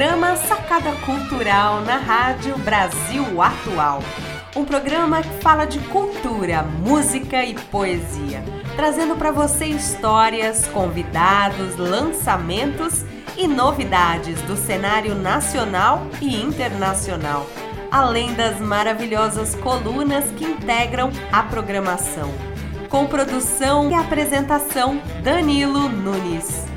programa Sacada Cultural na Rádio Brasil Atual. Um programa que fala de cultura, música e poesia, trazendo para você histórias, convidados, lançamentos e novidades do cenário nacional e internacional, além das maravilhosas colunas que integram a programação. Com produção e apresentação Danilo Nunes.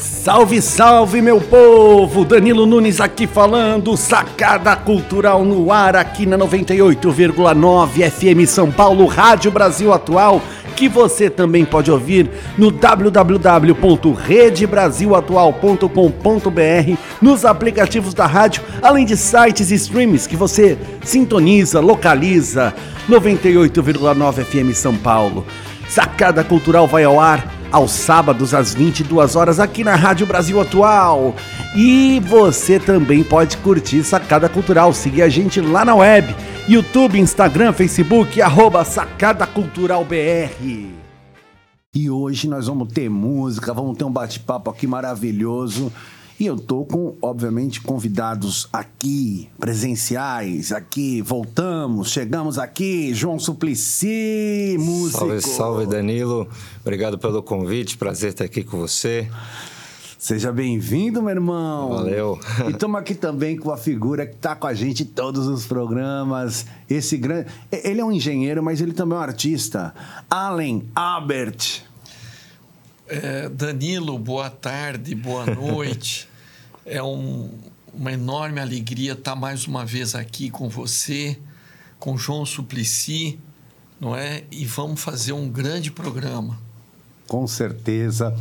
Salve, salve, meu povo! Danilo Nunes aqui falando, sacada cultural no ar aqui na 98,9 FM São Paulo, Rádio Brasil Atual, que você também pode ouvir no www.redebrasilatual.com.br, nos aplicativos da rádio, além de sites e streams que você sintoniza, localiza. 98,9 FM São Paulo. Sacada Cultural vai ao ar aos sábados às 22 horas aqui na Rádio Brasil Atual. E você também pode curtir Sacada Cultural, seguir a gente lá na web, YouTube, Instagram, Facebook, arroba Sacada Cultural BR. E hoje nós vamos ter música, vamos ter um bate-papo aqui maravilhoso. E eu tô com, obviamente, convidados aqui, presenciais, aqui, voltamos, chegamos aqui, João Suplicy, músico. Salve, salve, Danilo. Obrigado pelo convite, prazer estar aqui com você. Seja bem-vindo, meu irmão. Valeu. E estamos aqui também com a figura que está com a gente em todos os programas. Esse grande. Ele é um engenheiro, mas ele também é um artista. Allen Albert. É, Danilo, boa tarde, boa noite. É um, uma enorme alegria estar mais uma vez aqui com você, com João Suplicy, não é? E vamos fazer um grande programa. Com certeza.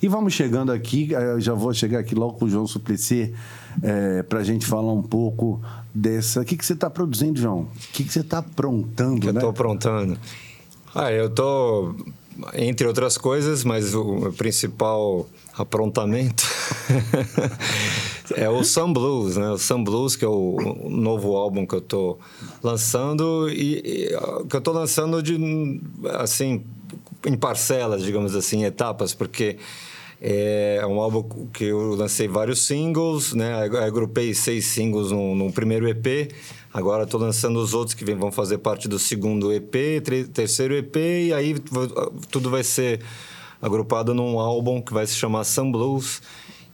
E vamos chegando aqui, eh, eu já vou chegar aqui logo com o João Suplicy, é, para a gente falar um pouco dessa. O que, que você está produzindo, João? O que, que você está aprontando? Que né? eu estou aprontando. Ah, eu estou, entre outras coisas, mas o principal aprontamento é o Sun Blues, né? O Sun Blues, que é o novo álbum que eu tô lançando e, e que eu tô lançando de assim em parcelas, digamos assim, etapas, porque é um álbum que eu lancei vários singles, né? Agrupei seis singles no, no primeiro EP. Agora estou lançando os outros que vão fazer parte do segundo EP, terceiro EP, e aí tudo vai ser agrupado num álbum que vai se chamar Sun Blues.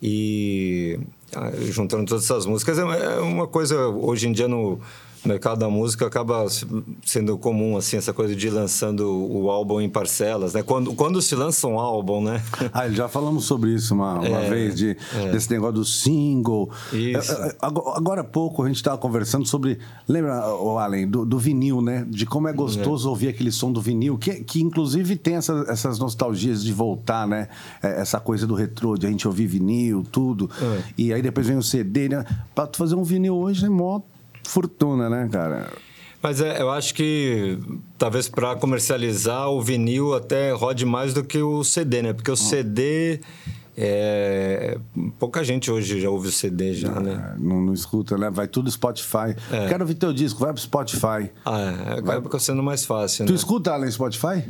E juntando todas essas músicas é, é uma coisa hoje em dia no mercado da música acaba sendo comum assim essa coisa de lançando o álbum em parcelas, né? Quando, quando se lança um álbum, né? Ah, já falamos sobre isso uma, uma é, vez de é. desse negócio do single. Isso. É, é, agora há pouco a gente estava conversando sobre, lembra, o Allen, do, do, vinil, né? De como é gostoso é. ouvir aquele som do vinil, que, que inclusive tem essa, essas nostalgias de voltar, né? É, essa coisa do retrô, de a gente ouvir vinil, tudo. E aí depois vem o CD, né? Para fazer um vinil hoje é mó fortuna, né, cara? Mas é, eu acho que talvez para comercializar o vinil até rode mais do que o CD, né? Porque o CD. É... Pouca gente hoje já ouve o CD já, né? Não, não escuta, né? Vai tudo Spotify. É. Quero ouvir teu disco, vai pro Spotify. Ah, é. Vai... Acaba sendo mais fácil, Tu né? escuta além Spotify?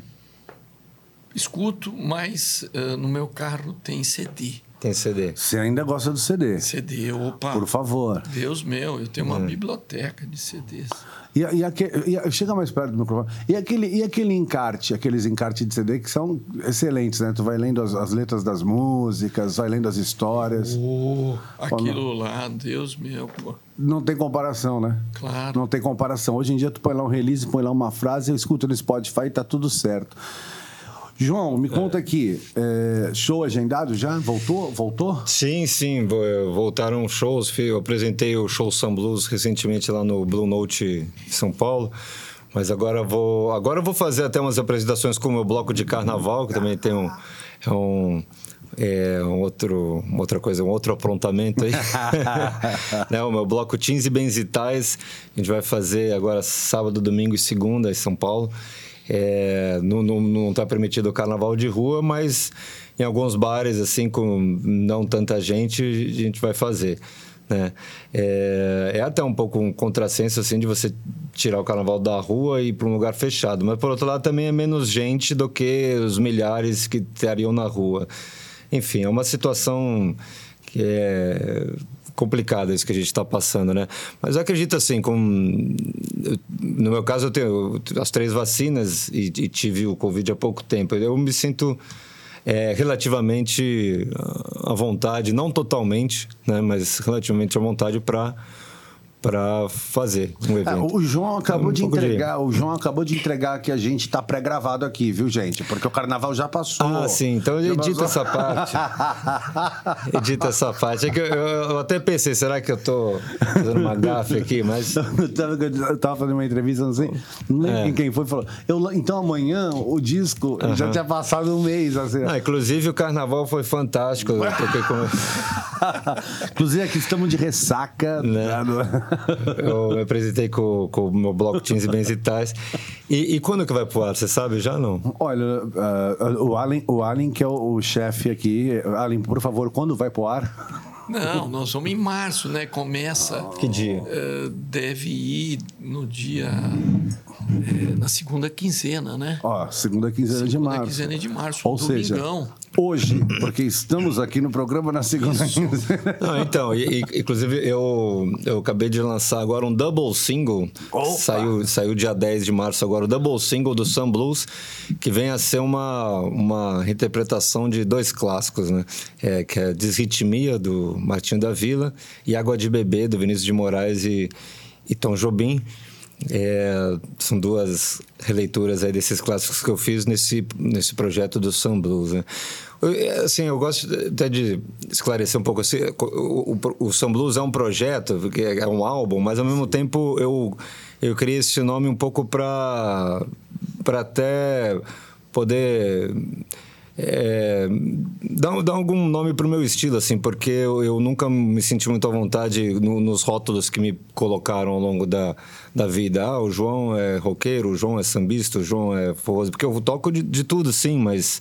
Escuto, mas uh, no meu carro tem CD. Tem CD. Você ainda gosta do CD? CD, opa. Por favor. Deus meu, eu tenho uma hum. biblioteca de CDs. E, e, aquele, e, chega mais perto do microfone. E aquele, e aquele encarte, aqueles encartes de CD que são excelentes, né? Tu vai lendo as, as letras das músicas, vai lendo as histórias. Oh, aquilo lá, Deus meu, pô. Não tem comparação, né? Claro. Não tem comparação. Hoje em dia tu põe lá um release, põe lá uma frase, eu escuto no Spotify e tá tudo certo. João, me conta aqui, é, show agendado já? Voltou? Voltou? Sim, sim, voltaram shows. Eu apresentei o show Sun Blues recentemente lá no Blue Note São Paulo. Mas agora vou, agora vou fazer até umas apresentações com o meu bloco de carnaval, que também tem um, é um, é um outro, outra coisa, um outro aprontamento aí. né, o meu bloco Teens e Benzitais, a gente vai fazer agora sábado, domingo e segunda em São Paulo. É, não está permitido o carnaval de rua, mas em alguns bares, assim, com não tanta gente, a gente vai fazer. Né? É, é, até um pouco um contrassenso assim de você tirar o carnaval da rua e ir para um lugar fechado, mas por outro lado também é menos gente do que os milhares que estariam na rua. Enfim, é uma situação que é complicado isso que a gente está passando, né? Mas eu acredito assim, com no meu caso eu tenho as três vacinas e, e tive o Covid há pouco tempo. Eu me sinto é, relativamente à vontade, não totalmente, né, mas relativamente à vontade para para fazer um evento. É, o João acabou um de entregar, de... o João acabou de entregar que a gente está pré-gravado aqui, viu, gente? Porque o carnaval já passou. Ah, sim. Então edita essa parte. edita essa parte. É que eu, eu, até pensei, será que eu tô fazendo uma gafe aqui? Mas eu tava fazendo uma entrevista, não sei, não lembro é. quem foi, falou. Eu, então amanhã o disco uh -huh. já tinha passado um mês, assim. Ah, inclusive o carnaval foi fantástico. inclusive aqui estamos de ressaca. Né? eu me apresentei com, com o meu bloco Teens e Bens e Tais. E, e, quando que vai pro ar? Você sabe já não? Olha, uh, o Allen, o Allen que é o, o chefe aqui. Allen, por favor, quando vai pro ar? Não, nós vamos em março, né? Começa. Que dia? Uh, deve ir no dia. É, na segunda quinzena, né? Ó, segunda quinzena segunda de março. Segunda quinzena de março, Ou domingão. seja, hoje, porque estamos aqui no programa na segunda. Não, então, e, inclusive eu, eu acabei de lançar agora um double single. Saiu, saiu dia 10 de março agora, o double single do Sun Blues, que vem a ser uma, uma reinterpretação de dois clássicos, né? É, que é Desritmia, do Martinho da Vila, e Água de Bebê, do Vinícius de Moraes e, e Tom Jobim. É, são duas releituras aí desses clássicos que eu fiz nesse, nesse projeto do Sun Blues. Né? Assim, eu gosto até de esclarecer um pouco. Assim, o, o, o Sun Blues é um projeto, é um álbum, mas ao mesmo tempo eu, eu criei esse nome um pouco para até poder é, dá, dá algum nome para o meu estilo, assim, porque eu, eu, nunca me senti muito à vontade no, nos rótulos que me colocaram ao longo da, da vida. Ah, o João é roqueiro, o João é sambista, o João é forroso. Porque eu toco de, de tudo, sim, mas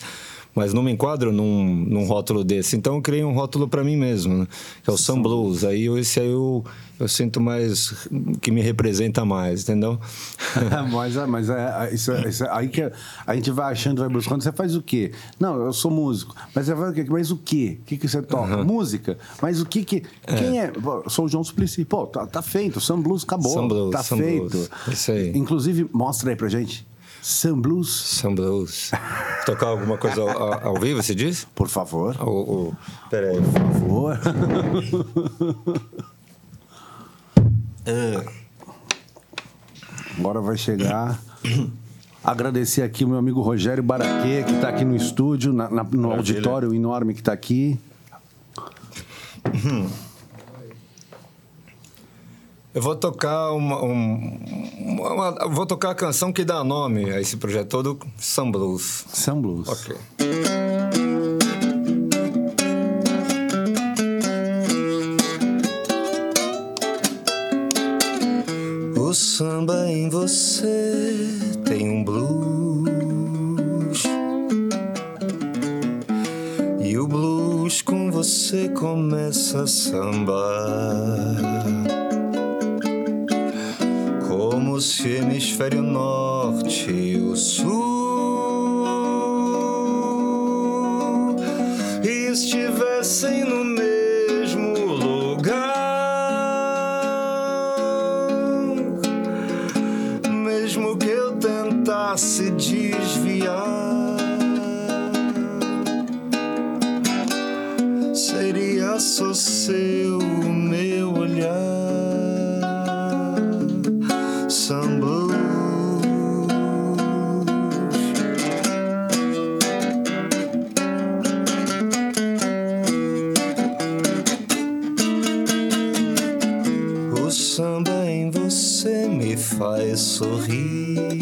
mas não me enquadro num, num rótulo desse. Então eu criei um rótulo para mim mesmo, né? que é o Sun Blues. Aí esse aí eu, eu sinto mais que me representa mais, entendeu? mas mas é, é, isso, é, isso, é, aí que a gente vai achando, vai buscando. Você faz o quê? Não, eu sou músico. Mas você faz o quê? Mas o quê? O que, que você toca? Uhum. Música. Mas o que que. Quem é? Pô, sou o João Suplicy. Pô, tá, tá feito. Sun Blues acabou. Sun Blues, tá Sun feito. Blues. Isso aí. Inclusive, mostra aí pra gente. Sun Blues. Sun Blues. Tocar alguma coisa ao, ao, vivo, você diz? Por favor. O, o... Peraí. Por favor. Agora vai chegar. Agradecer aqui o meu amigo Rogério Baraquê, que está aqui no estúdio, na, na, no auditório enorme que está aqui. Eu vou tocar uma, um, uma, vou tocar a canção que dá nome a esse projeto todo, Sun Blues. Sun Blues. Ok. O samba em você tem um blues. E o blues com você começa a sambar se o hemisfério norte e o sul estivessem no mesmo seu meu olhar. faz sorrir.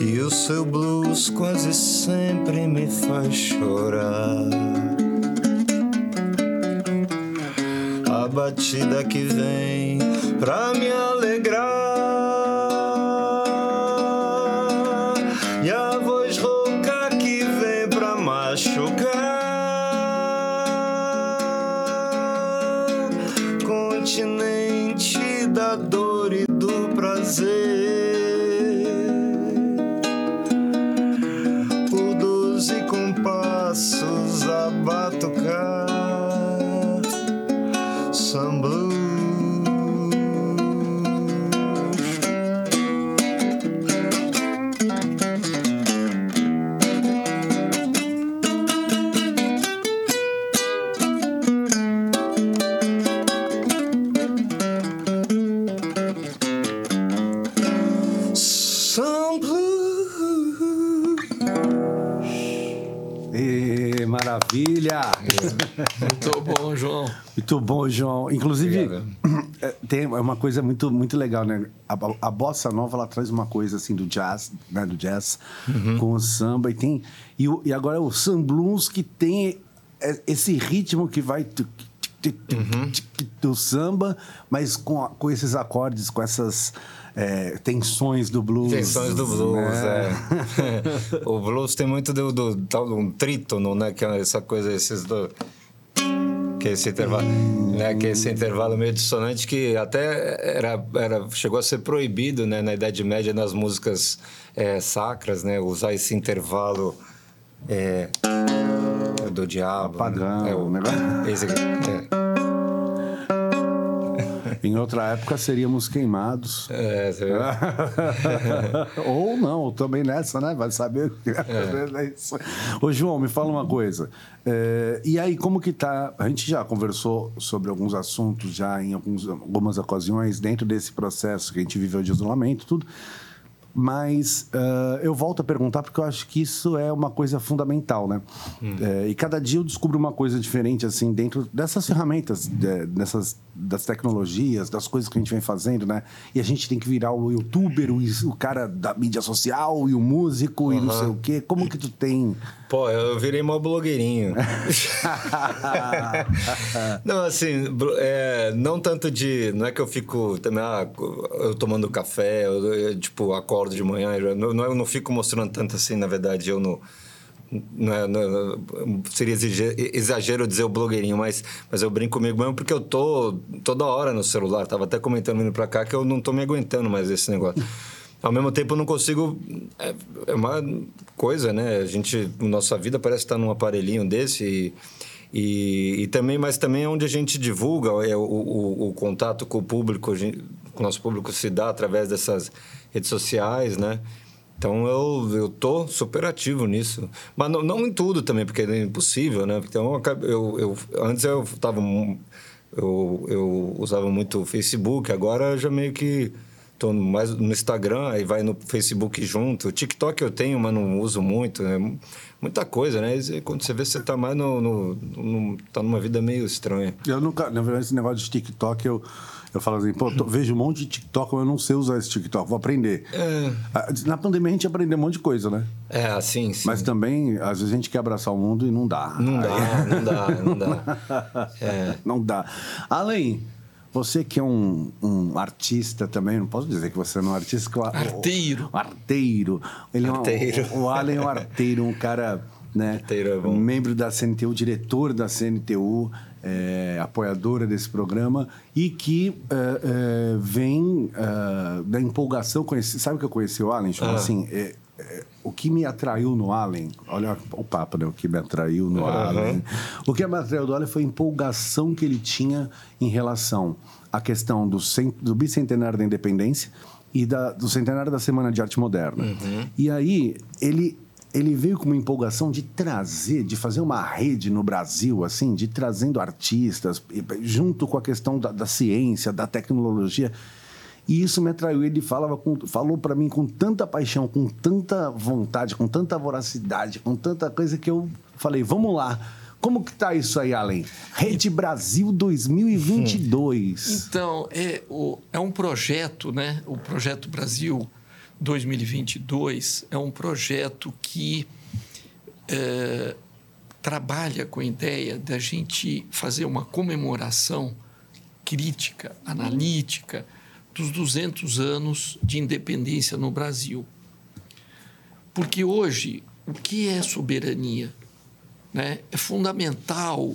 E o seu blues quase sempre me faz chorar. A batida que vem pra me alegrar. Muito bom, João. Muito bom, João. Inclusive, é, tem uma coisa muito, muito legal, né? A, a bossa nova ela traz uma coisa assim do jazz, né? Do jazz uhum. com o samba e tem e, o, e agora o Sam Blues que tem esse ritmo que vai uhum. do samba, mas com, com esses acordes, com essas é, tensões do blues. Tensões do blues, né? é. o blues tem muito do, do, do um trítono, né? Que é essa coisa, esses do que é esse intervalo, né, que é esse intervalo meio dissonante que até era, era chegou a ser proibido, né, na Idade Média nas músicas é, sacras, né, usar esse intervalo é, do diabo, pagão, né? é, o negócio. Esse aqui, é. Em outra época seríamos queimados. É, você Ou não, também nessa, né? Vai saber. É. Ô, João, me fala uma coisa. É, e aí, como que tá? A gente já conversou sobre alguns assuntos já em alguns, algumas ocasiões dentro desse processo que a gente viveu de isolamento, tudo. Mas uh, eu volto a perguntar porque eu acho que isso é uma coisa fundamental, né? Hum. É, e cada dia eu descubro uma coisa diferente, assim, dentro dessas ferramentas, de, dessas, das tecnologias, das coisas que a gente vem fazendo, né? E a gente tem que virar o youtuber, o, o cara da mídia social e o músico uhum. e não sei o quê. Como que tu tem... Pô, eu virei mó blogueirinho. não, assim, é, não tanto de... Não é que eu fico também, ah, eu tomando café, eu, eu, tipo, acordo acordo de manhã, eu não, eu não fico mostrando tanto assim, na verdade, eu não. Não, é, não, seria exagero dizer o blogueirinho, mas, mas eu brinco comigo mesmo porque eu tô toda hora no celular. Tava até comentando vindo pra cá que eu não tô me aguentando mais esse negócio. Ao mesmo tempo, eu não consigo. É, é uma coisa, né? A gente, nossa vida parece estar num aparelhinho desse e, e, e também, mas também é onde a gente divulga é, o, o, o contato com o público, com o nosso público se dá através dessas redes sociais, né? Então eu, eu tô super ativo nisso. Mas não, não em tudo também, porque é impossível, né? Então eu, eu, antes eu tava. Eu, eu usava muito o Facebook, agora já meio que tô mais no Instagram, aí vai no Facebook junto. O TikTok eu tenho, mas não uso muito. Né? Muita coisa, né? E quando você vê, você tá mais no, no, no, tá numa vida meio estranha. Eu nunca, na verdade, esse negócio de TikTok, eu eu falo assim, pô, tô, vejo um monte de TikTok, mas eu não sei usar esse TikTok, vou aprender. É. Ah, na pandemia a gente aprendeu um monte de coisa, né? É, assim, sim. Mas também, às vezes a gente quer abraçar o mundo e não dá. Não Aí... dá, não dá, não dá. É. Não dá. Além, você que é um, um, artista também, não posso dizer que você não é um artista. Que arteiro. O, arteiro. Ele arteiro. É um, o, o Allen é um arteiro, um cara, né? Arteiro é bom. Membro da CNTU, diretor da CNTU é, apoiadora desse programa e que é, é, vem é, da empolgação. Conheci, sabe que eu conheci o Allen? Tipo, ah. assim, é, é, o que me atraiu no Allen, olha o papo, né? O que me atraiu no uhum. Allen. O que me atraiu do Allen foi a empolgação que ele tinha em relação à questão do, do bicentenário da independência e da, do centenário da Semana de Arte Moderna. Uhum. E aí, ele ele veio com uma empolgação de trazer, de fazer uma rede no Brasil, assim, de trazendo artistas, junto com a questão da, da ciência, da tecnologia. E isso me atraiu. Ele falava com, falou para mim com tanta paixão, com tanta vontade, com tanta voracidade, com tanta coisa que eu falei: vamos lá. Como que tá isso aí, Além? Rede Brasil 2022. Então, é, é um projeto, né? O Projeto Brasil 2022 é um projeto que é, trabalha com a ideia da gente fazer uma comemoração crítica, analítica dos 200 anos de independência no Brasil. Porque hoje, o que é soberania? Né? É fundamental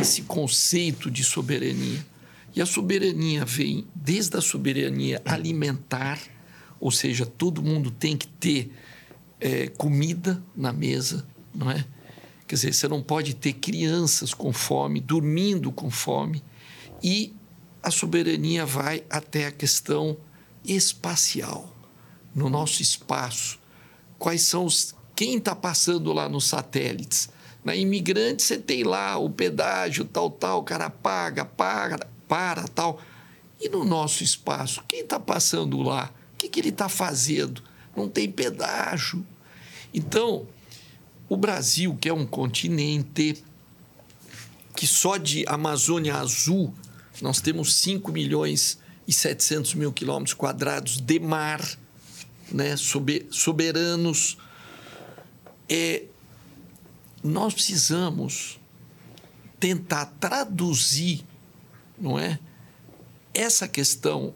esse conceito de soberania. E a soberania vem desde a soberania alimentar, ou seja, todo mundo tem que ter é, comida na mesa, não é? Quer dizer, você não pode ter crianças com fome, dormindo com fome, e a soberania vai até a questão espacial, no nosso espaço. Quais são os. Quem está passando lá nos satélites? Na imigrante, você tem lá o pedágio, tal, tal, o cara paga, paga, para, tal. E no nosso espaço, quem está passando lá? Que, que ele está fazendo? Não tem pedágio. Então, O Brasil, que é um continente que só de Amazônia Azul nós temos 5 milhões e 700 mil quilômetros quadrados de mar, né, soberanos. É, nós precisamos tentar traduzir, não é, essa questão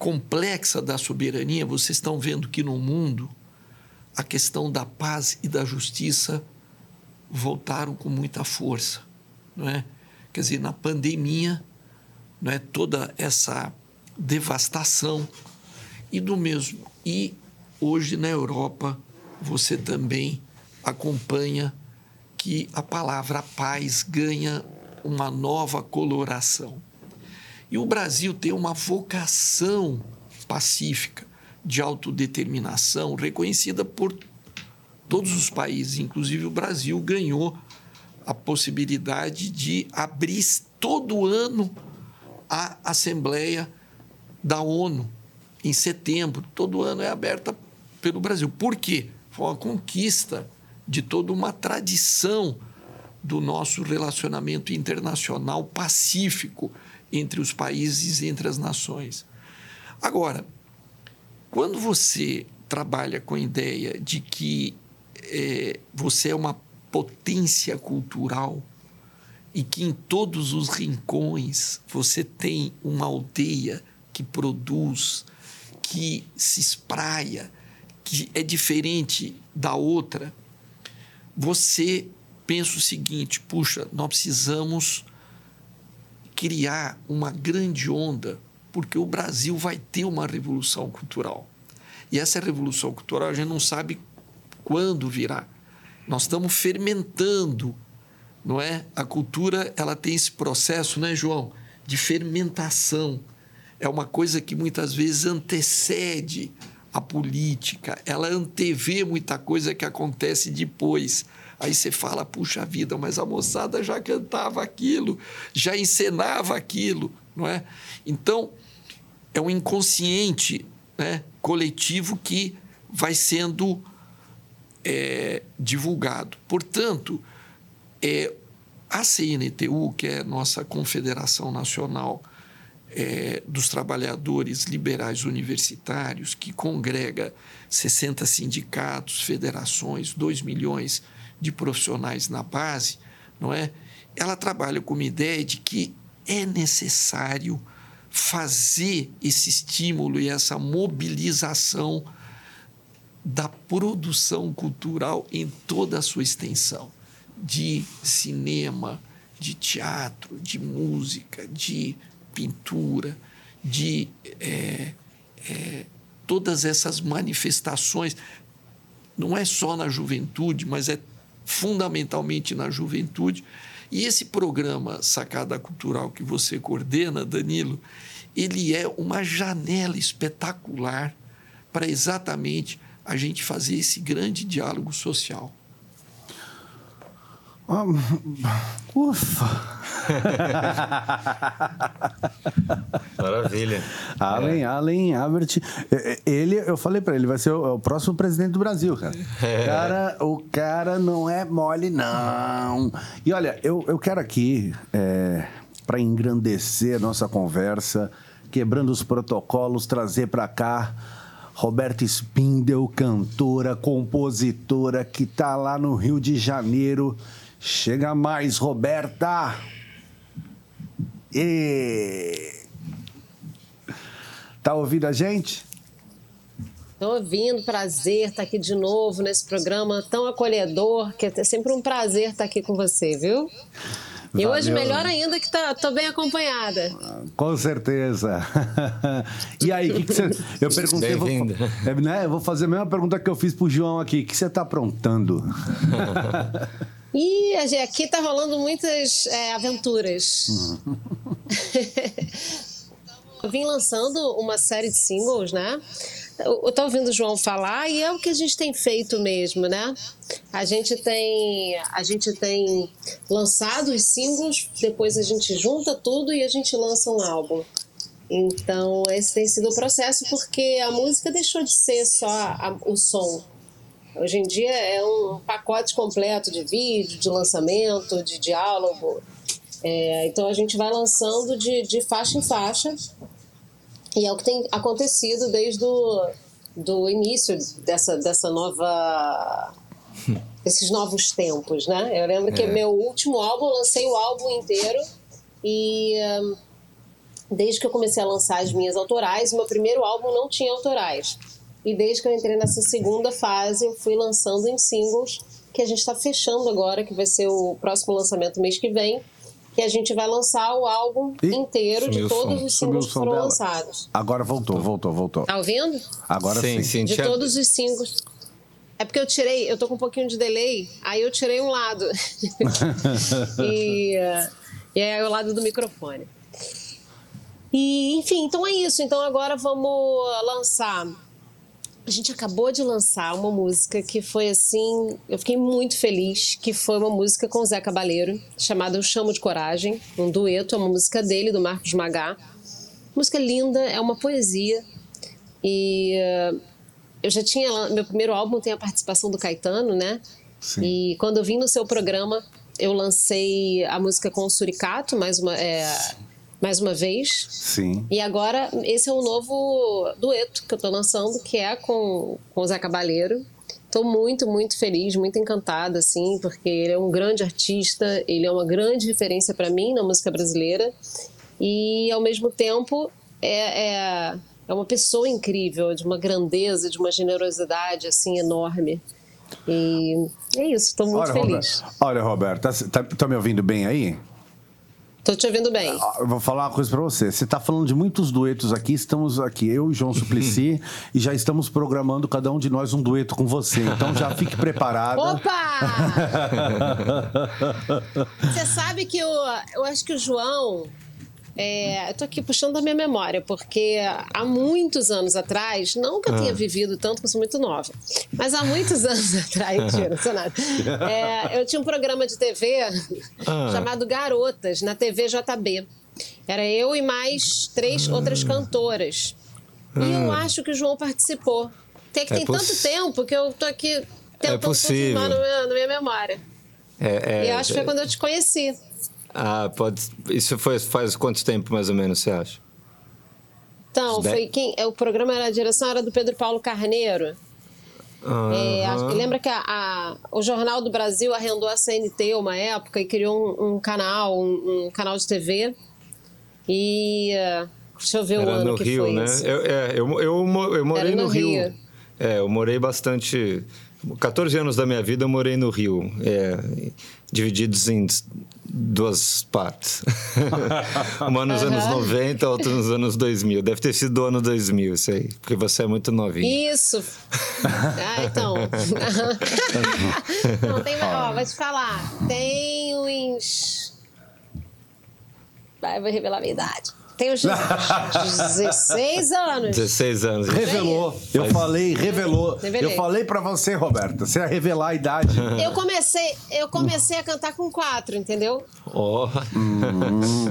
complexa da soberania. Vocês estão vendo que no mundo a questão da paz e da justiça voltaram com muita força, não é? Quer dizer, na pandemia não é toda essa devastação e do mesmo e hoje na Europa você também acompanha que a palavra paz ganha uma nova coloração. E o Brasil tem uma vocação pacífica de autodeterminação reconhecida por todos os países, inclusive o Brasil ganhou a possibilidade de abrir todo ano a Assembleia da ONU em setembro. Todo ano é aberta pelo Brasil. Por quê? Foi uma conquista de toda uma tradição do nosso relacionamento internacional pacífico entre os países e entre as nações. Agora, quando você trabalha com a ideia de que é, você é uma potência cultural, e que em todos os rincões você tem uma aldeia que produz, que se espraia, que é diferente da outra, você pensa o seguinte: puxa, nós precisamos criar uma grande onda, porque o Brasil vai ter uma revolução cultural. E essa revolução cultural a gente não sabe quando virá. Nós estamos fermentando não é? A cultura ela tem esse processo, né, João, de fermentação. É uma coisa que muitas vezes antecede a política, ela antevê muita coisa que acontece depois. Aí você fala, puxa vida, mas a moçada já cantava aquilo, já encenava aquilo, não é? Então, é um inconsciente né, coletivo que vai sendo é, divulgado. Portanto, é, a CNTU, que é nossa Confederação Nacional é, dos Trabalhadores Liberais Universitários, que congrega 60 sindicatos, federações, 2 milhões de profissionais na base, não é? Ela trabalha com uma ideia de que é necessário fazer esse estímulo e essa mobilização da produção cultural em toda a sua extensão de cinema, de teatro, de música, de pintura, de é, é, todas essas manifestações. Não é só na juventude, mas é fundamentalmente na juventude. E esse programa Sacada Cultural que você coordena, Danilo, ele é uma janela espetacular para exatamente a gente fazer esse grande diálogo social. Ufa! Maravilha. Allen, é. Allen Albert. Ele, eu falei para ele, vai ser o, o, próximo presidente do Brasil, cara. É. Cara, o cara não é mole, não. E olha, eu, eu quero aqui, é, para engrandecer a nossa conversa, quebrando os protocolos, trazer para cá. Roberta Spindel, cantora, compositora, que está lá no Rio de Janeiro Chega mais, Roberta. E... Tá ouvindo a gente? Estou ouvindo, prazer estar aqui de novo nesse programa tão acolhedor, que é sempre um prazer estar aqui com você, viu? E Valeu. hoje melhor ainda que tá, tô bem acompanhada. Com certeza. e aí, o que, que, você. Eu perguntei. Vou, é, né, eu vou fazer a mesma pergunta que eu fiz pro João aqui. O que você está aprontando? E aqui tá rolando muitas é, aventuras. Eu vim lançando uma série de singles, né? Eu tô ouvindo o João falar e é o que a gente tem feito mesmo, né? A gente tem, a gente tem lançado os singles, depois a gente junta tudo e a gente lança um álbum. Então, esse tem sido o processo porque a música deixou de ser só a, o som Hoje em dia é um pacote completo de vídeo, de lançamento, de diálogo. É, então a gente vai lançando de, de faixa em faixa. E é o que tem acontecido desde o do início dessa, dessa nova. esses novos tempos, né? Eu lembro que é. meu último álbum, eu lancei o álbum inteiro e. Um, desde que eu comecei a lançar as minhas autorais, meu primeiro álbum não tinha autorais. E desde que eu entrei nessa segunda fase, eu fui lançando em singles, que a gente está fechando agora, que vai ser o próximo lançamento mês que vem, que a gente vai lançar o álbum Ih, inteiro de todos os singles que foram dela. lançados. Agora voltou, voltou, voltou. Tá ouvindo? Agora sim. sim. De todos os singles. É porque eu tirei, eu tô com um pouquinho de delay, aí eu tirei um lado. e, e é o lado do microfone. E, enfim, então é isso. Então agora vamos lançar a gente acabou de lançar uma música que foi assim, eu fiquei muito feliz, que foi uma música com o Zé Cabaleiro, chamada Eu Chamo de Coragem, um dueto, é uma música dele, do Marcos Magá. Música linda, é uma poesia. E uh, eu já tinha, meu primeiro álbum tem a participação do Caetano, né? Sim. E quando eu vim no seu programa, eu lancei a música com o Suricato, mais uma, é, mais uma vez. Sim. E agora, esse é o novo dueto que eu estou lançando, que é com, com o Zé Cabaleiro. Estou muito, muito feliz, muito encantada, assim, porque ele é um grande artista, ele é uma grande referência para mim na música brasileira. E, ao mesmo tempo, é, é, é uma pessoa incrível, de uma grandeza, de uma generosidade, assim, enorme. E é isso, estou muito olha, feliz. Roberto, olha, Roberto, tá, tá, tá me ouvindo bem aí? Tô te ouvindo bem. Ah, eu vou falar uma coisa para você. Você está falando de muitos duetos aqui. Estamos aqui, eu e João Suplicy, e já estamos programando cada um de nós um dueto com você. Então já fique preparada. Opa! você sabe que eu, eu acho que o João é, eu tô aqui puxando da minha memória, porque há muitos anos atrás, não que eu tenha ah. vivido tanto, porque eu sou muito nova, mas há muitos anos atrás, mentira, não nada. É, eu tinha um programa de TV ah. chamado Garotas, na TV JB. Era eu e mais três ah. outras cantoras. E eu ah. acho que o João participou. Tem que é tem tanto tempo que eu tô aqui é tentando é confirmar na minha memória. É, é, e eu acho que foi quando eu te conheci. Ah, pode. Isso foi faz quanto tempo mais ou menos você acha? Então, foi quem? É, o programa era a direção era do Pedro Paulo Carneiro. Uhum. É, lembra que a, a, o Jornal do Brasil arrendou a CNT uma época e criou um, um canal, um, um, canal de TV. E deixa eu ver era o ano no que Rio, foi né? isso. Eu, é, eu, eu, eu morei no, no Rio. Rio. É, eu morei bastante 14 anos da minha vida eu morei no Rio, é, divididos em duas partes. Uma nos uhum. anos 90, outra nos anos 2000. Deve ter sido do ano 2000 isso aí, porque você é muito novinho. Isso! ah, então. Não, tem, ó, vou te falar. Tem uns... Vai, vou revelar a minha idade. Tenho 16 anos. 16 anos. Revelou. Eu falei, revelou. Revelei. Eu falei para você, Roberta, você ia revelar a idade. Eu comecei, eu comecei a cantar com 4, entendeu? Oh. Hum.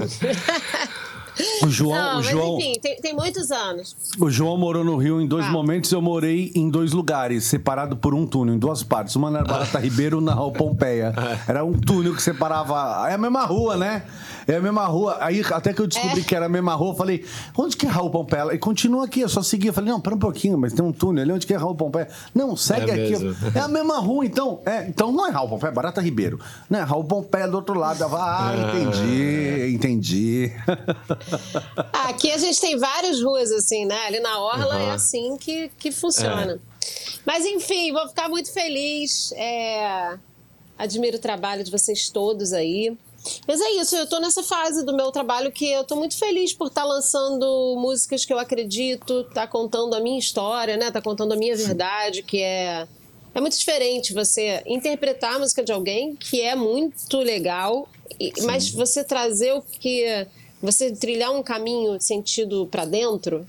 O João, Não, o João, enfim, tem, tem, muitos anos. O João morou no Rio em dois ah. momentos. Eu morei em dois lugares, separado por um túnel, em duas partes. Uma na Barata Ribeiro, na Rua Pompeia. Era um túnel que separava. É a mesma rua, né? É a mesma rua. Aí até que eu descobri é. que era a mesma rua, eu falei, onde que é Raul Pompeia? E continua aqui, eu só segui. Eu falei, não, pera um pouquinho, mas tem um túnel ali, onde que é Raul Pompeia? Não, segue é aqui. Mesmo. É a mesma rua, então. É, então não é Raul Pompeia, é Barata Ribeiro. Né? Raul Pompeia do outro lado. Eu, ah, entendi, entendi. Aqui a gente tem várias ruas assim, né? Ali na Orla uhum. é assim que, que funciona. É. Mas enfim, vou ficar muito feliz. É... Admiro o trabalho de vocês todos aí. Mas é isso, eu estou nessa fase do meu trabalho que eu estou muito feliz por estar tá lançando músicas que eu acredito, tá contando a minha história, né? Tá contando a minha verdade, que é é muito diferente você interpretar a música de alguém, que é muito legal, mas você trazer o que você trilhar um caminho sentido para dentro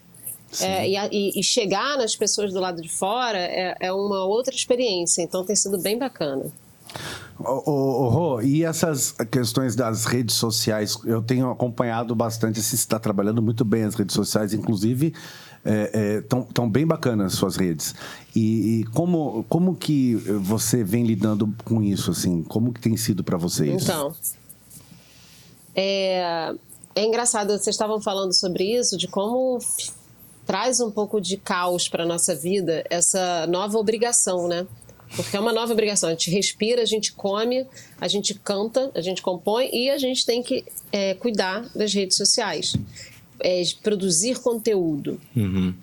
é, e, e, chegar nas pessoas do lado de fora é, é, uma outra experiência. Então tem sido bem bacana. O, Rô, e essas questões das redes sociais? Eu tenho acompanhado bastante. Você está trabalhando muito bem as redes sociais, inclusive Estão é, é, bem bacanas as suas redes. E, e, como, como que você vem lidando com isso, assim? Como que tem sido para vocês? Então, é, é engraçado, vocês estavam falando sobre isso, de como traz um pouco de caos para nossa vida essa nova obrigação, né? Porque é uma nova obrigação. A gente respira, a gente come, a gente canta, a gente compõe e a gente tem que é, cuidar das redes sociais, é, produzir conteúdo. Uhum.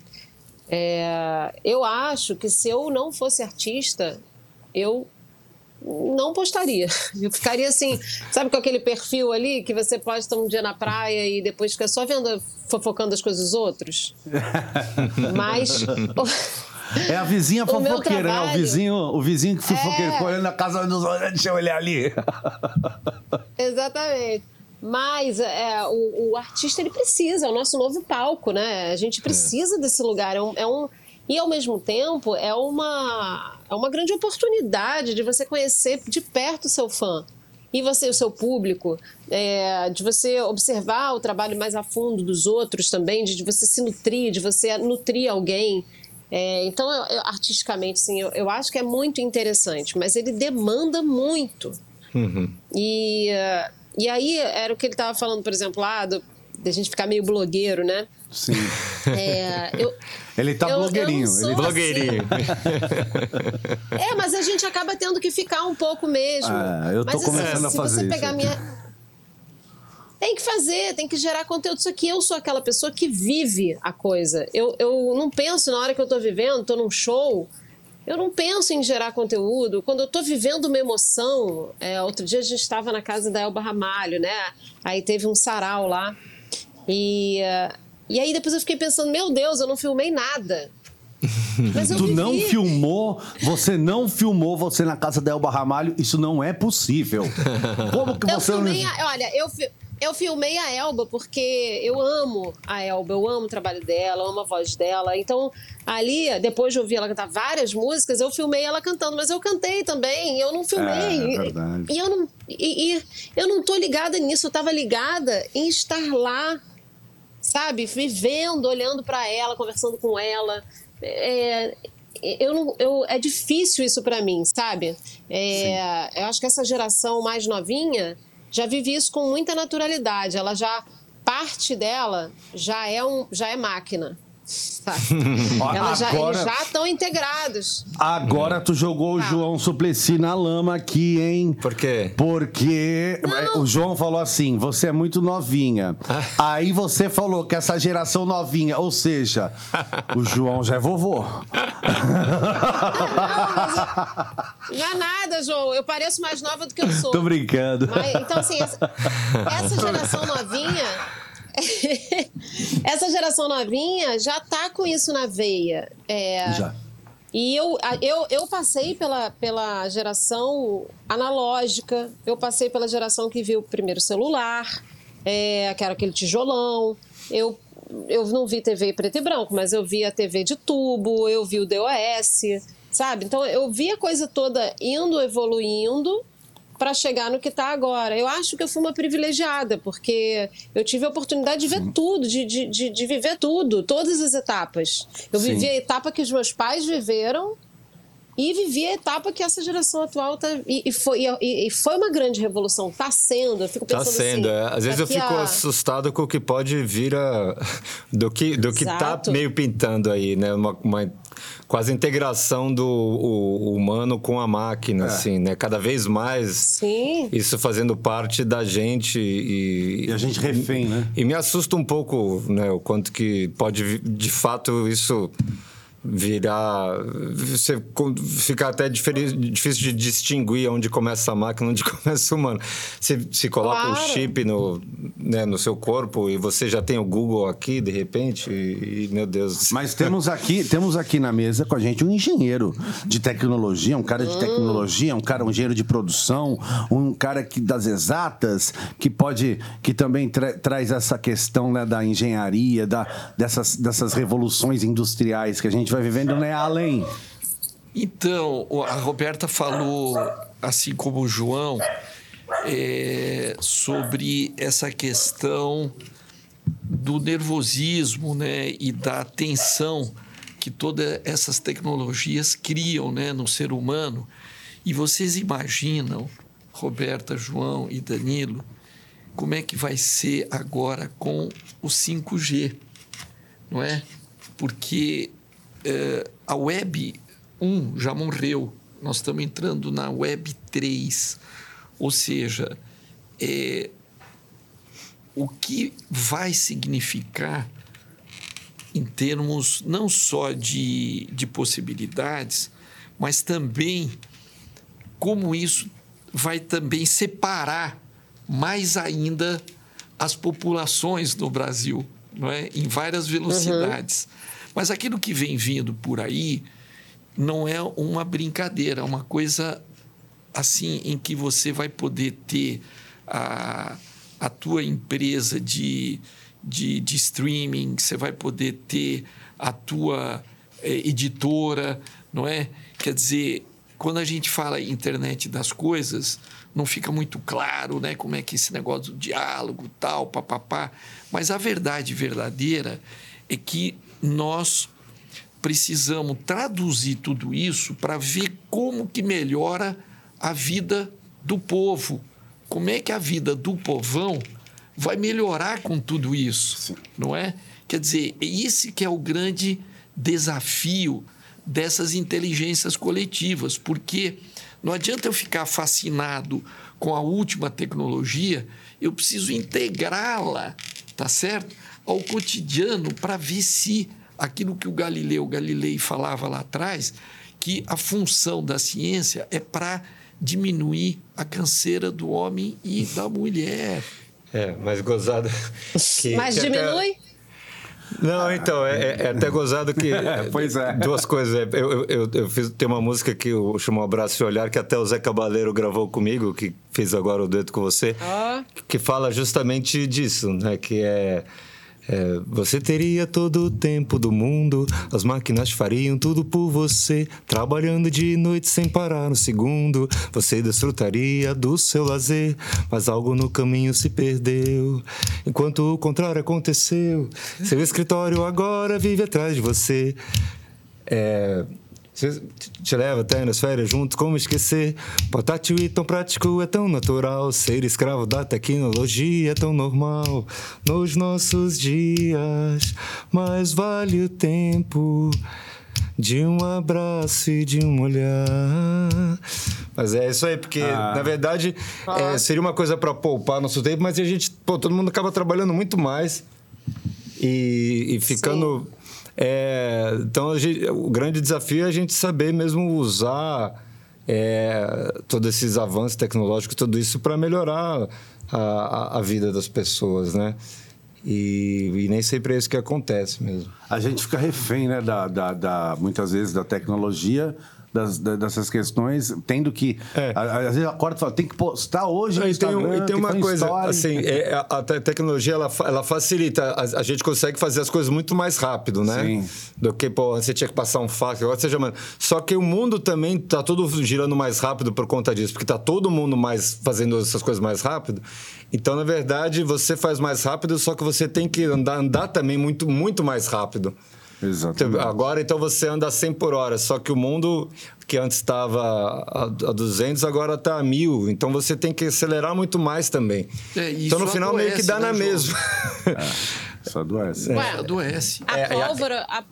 É, eu acho que se eu não fosse artista, eu não postaria. Eu ficaria assim, sabe com aquele perfil ali que você posta um dia na praia e depois fica só vendo, fofocando as coisas dos outros? Mas. É a vizinha fofoqueira, trabalho... né? O vizinho, o vizinho que fofoqueiro, é... olhando na casa dos outros, deixa eu olhar ali. Exatamente. Mas é, o, o, artista ele precisa, é o nosso novo palco, né? A gente precisa é. desse lugar. É um, é um, e ao mesmo tempo é uma, é uma grande oportunidade de você conhecer de perto o seu fã e você o seu público, é, de você observar o trabalho mais a fundo dos outros também, de, de você se nutrir, de você nutrir alguém. É, então, eu, eu, artisticamente, sim, eu, eu, acho que é muito interessante, mas ele demanda muito. Uhum. E, uh, e aí, era o que ele estava falando, por exemplo, lá do, de a gente ficar meio blogueiro, né? Sim. É, eu, ele tá eu, blogueirinho. Eu ele... Blogueirinho. Assim. é, mas a gente acaba tendo que ficar um pouco mesmo. Ah, eu tô mas, assim, começando assim, a fazer se você isso. Pegar minha... Tem que fazer, tem que gerar conteúdo. Isso aqui, eu sou aquela pessoa que vive a coisa. Eu, eu não penso na hora que eu tô vivendo, tô num show, eu não penso em gerar conteúdo. Quando eu estou vivendo uma emoção, é, outro dia a gente estava na casa da Elba Ramalho, né? Aí teve um sarau lá. E, e aí depois eu fiquei pensando, meu Deus, eu não filmei nada. Mas tu vivi. não filmou, você não filmou você na casa da Elba Ramalho, isso não é possível. Como que você eu filmei, não... Olha, eu, eu filmei a Elba porque eu amo a Elba, eu amo o trabalho dela, amo a voz dela. Então, ali, depois de ouvir ela cantar várias músicas, eu filmei ela cantando, mas eu cantei também, eu não filmei. É, é verdade. E, eu não e, e, eu não tô ligada nisso, eu tava ligada em estar lá, sabe, vivendo, olhando para ela, conversando com ela. É, eu não, eu, é difícil isso para mim, sabe? É, eu acho que essa geração mais novinha já vive isso com muita naturalidade. Ela já parte dela já é um já é máquina. Ela já, agora, eles já estão integrados. Agora tu jogou o tá. João Suplicy na lama aqui, hein? Por quê? Porque Não. o João falou assim: você é muito novinha. Ah. Aí você falou que essa geração novinha, ou seja, o João já é vovô. Não, não é nada, João. Eu pareço mais nova do que eu sou. Tô brincando. Mas, então, assim, essa, essa geração novinha essa geração novinha já tá com isso na veia. É, já. E eu, eu, eu passei pela, pela geração analógica, eu passei pela geração que viu o primeiro celular, é, que era aquele tijolão. Eu, eu não vi TV preto e branco, mas eu vi a TV de tubo, eu vi o DOS, sabe? Então eu vi a coisa toda indo, evoluindo para chegar no que está agora. Eu acho que eu fui uma privilegiada, porque eu tive a oportunidade de ver Sim. tudo, de, de, de, viver tudo, todas as etapas. Eu Sim. vivi a etapa que os meus pais viveram e vivi a etapa que essa geração atual está. E, e, foi, e, e, foi uma grande revolução. Está sendo. Eu fico tá pensando. Está sendo. Assim, é. Às vezes eu fico a... assustado com o que pode vir a. do que do que está meio pintando aí, né? Uma, uma quase integração do o, humano com a máquina, é. assim, né? Cada vez mais Sim. isso fazendo parte da gente e... E a gente refém, né? E me assusta um pouco, né? O quanto que pode, de fato, isso virar. Você fica até difícil de distinguir onde começa a máquina onde começa o humano. Você se coloca claro. o chip no, né, no seu corpo e você já tem o Google aqui, de repente, e, e, meu Deus. Mas temos aqui, temos aqui na mesa com a gente um engenheiro de tecnologia, um cara de hum. tecnologia, um cara, um engenheiro de produção, um cara que, das exatas, que pode, que também tra traz essa questão né, da engenharia, da, dessas, dessas revoluções industriais que a gente gente vai vivendo né, além. Então, a Roberta falou, assim como o João, é, sobre essa questão do nervosismo né, e da tensão que todas essas tecnologias criam né, no ser humano. E vocês imaginam, Roberta, João e Danilo, como é que vai ser agora com o 5G, não é? Porque é, a Web 1 já morreu, nós estamos entrando na Web 3, ou seja, é, o que vai significar em termos não só de, de possibilidades, mas também como isso vai também separar mais ainda as populações no Brasil, não é? em várias velocidades. Uhum. Mas aquilo que vem vindo por aí não é uma brincadeira, é uma coisa assim em que você vai poder ter a, a tua empresa de, de, de streaming, você vai poder ter a tua é, editora, não é? Quer dizer, quando a gente fala internet das coisas, não fica muito claro, né, como é que esse negócio do diálogo, tal, papapá. Mas a verdade verdadeira é que nós precisamos traduzir tudo isso para ver como que melhora a vida do povo. Como é que a vida do povão vai melhorar com tudo isso, Sim. não é? Quer dizer, é esse que é o grande desafio dessas inteligências coletivas, porque não adianta eu ficar fascinado com a última tecnologia, eu preciso integrá-la, tá certo? Ao cotidiano para ver se aquilo que o Galileu Galilei falava lá atrás, que a função da ciência é para diminuir a canseira do homem e da mulher. É, mas gozada. Que, mas que diminui? Até... Não, então, é, é, é até gozado que. pois é. Duas coisas. É, eu, eu, eu fiz, tem uma música que eu chamo Abraço e Olhar, que até o Zé Cabaleiro gravou comigo, que fez agora o dueto com você, oh. que fala justamente disso, né? Que é. É, você teria todo o tempo do mundo, as máquinas fariam tudo por você, trabalhando de noite sem parar um segundo. Você desfrutaria do seu lazer, mas algo no caminho se perdeu. Enquanto o contrário aconteceu, seu escritório agora vive atrás de você. É, te leva até nas férias junto, como esquecer? Portátil e tão prático é tão natural. Ser escravo da tecnologia é tão normal nos nossos dias. Mas vale o tempo de um abraço e de um olhar. Mas é isso aí, porque ah. na verdade é, seria uma coisa para poupar nosso tempo, mas a gente, pô, todo mundo acaba trabalhando muito mais e, e ficando. Sim é, então, gente, o grande desafio é a gente saber mesmo usar é, todos esses avanços tecnológicos, tudo isso para melhorar a, a, vida das pessoas, né? E, e, nem sempre é isso que acontece mesmo. A gente fica refém, né, da, da, da muitas vezes da tecnologia das, dessas questões, tendo que. É. Às vezes acorda e fala, tem que postar hoje. e tem, e tem uma coisa, story. assim, é, a, a, tecnologia ela, ela facilita, a, a, gente consegue fazer as coisas muito mais rápido, né? Sim. Do que, pô, você tinha que passar um fax, agora você mano. Só que o mundo também tá todo girando mais rápido por conta disso, porque tá todo mundo mais fazendo essas coisas mais rápido. Então, na verdade, você faz mais rápido, só que você tem que andar, andar também muito, muito mais rápido. Exatamente. Agora, então, você anda a 100 por hora, só que o mundo que antes estava a, a 200, agora está a 1000. Então, você tem que acelerar muito mais também. É, então, no final, adoece, meio que dá né, na mesma. É, isso adoece. Ué, adoece. A é, pólvora... A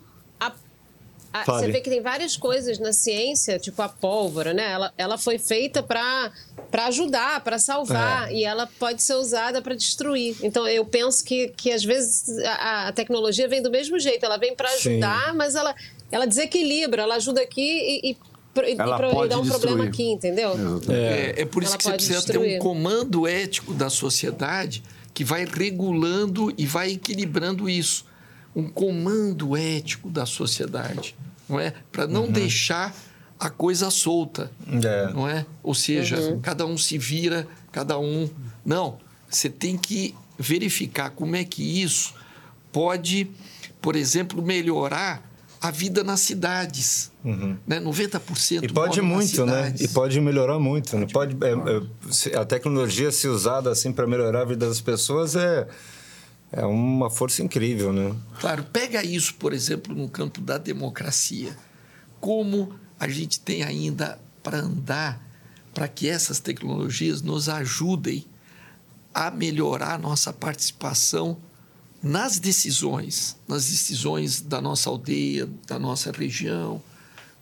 você vê que tem várias coisas na ciência, tipo a pólvora, né? Ela, ela foi feita para ajudar, para salvar, é. e ela pode ser usada para destruir. Então, eu penso que, que às vezes a, a tecnologia vem do mesmo jeito, ela vem para ajudar, Sim. mas ela, ela desequilibra, ela ajuda aqui e, e e, ela e, pode dar um destruir. problema aqui, entendeu? É, é por isso ela que você precisa destruir. ter um comando ético da sociedade que vai regulando e vai equilibrando isso um comando ético da sociedade, não é? Para não uhum. deixar a coisa solta, é. não é? Ou seja, uhum. cada um se vira, cada um. Não, você tem que verificar como é que isso pode, por exemplo, melhorar a vida nas cidades. Uhum. Né? 90% E pode muito, né? E pode melhorar muito. Né? Pode, é, é, a tecnologia se usada assim para melhorar a vida das pessoas é é uma força incrível, né? Claro, pega isso, por exemplo, no campo da democracia. Como a gente tem ainda para andar para que essas tecnologias nos ajudem a melhorar nossa participação nas decisões, nas decisões da nossa aldeia, da nossa região,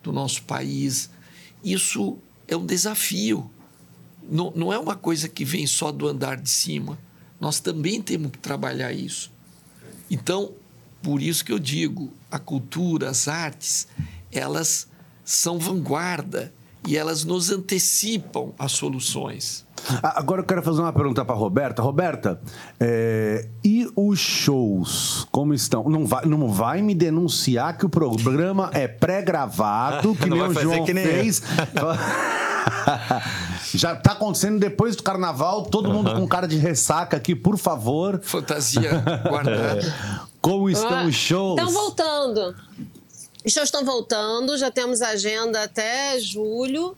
do nosso país. Isso é um desafio. Não, não é uma coisa que vem só do andar de cima. Nós também temos que trabalhar isso. Então, por isso que eu digo, a cultura, as artes, elas são vanguarda e elas nos antecipam as soluções. Agora eu quero fazer uma pergunta para Roberta. Roberta, é, e os shows, como estão? Não vai, não vai me denunciar que o programa é pré-gravado, que nem o João que nem fez. Já está acontecendo depois do carnaval, todo mundo com cara de ressaca aqui, por favor. Fantasia guardada. Como estão ah, os shows? Estão voltando. Os shows estão voltando, já temos agenda até julho.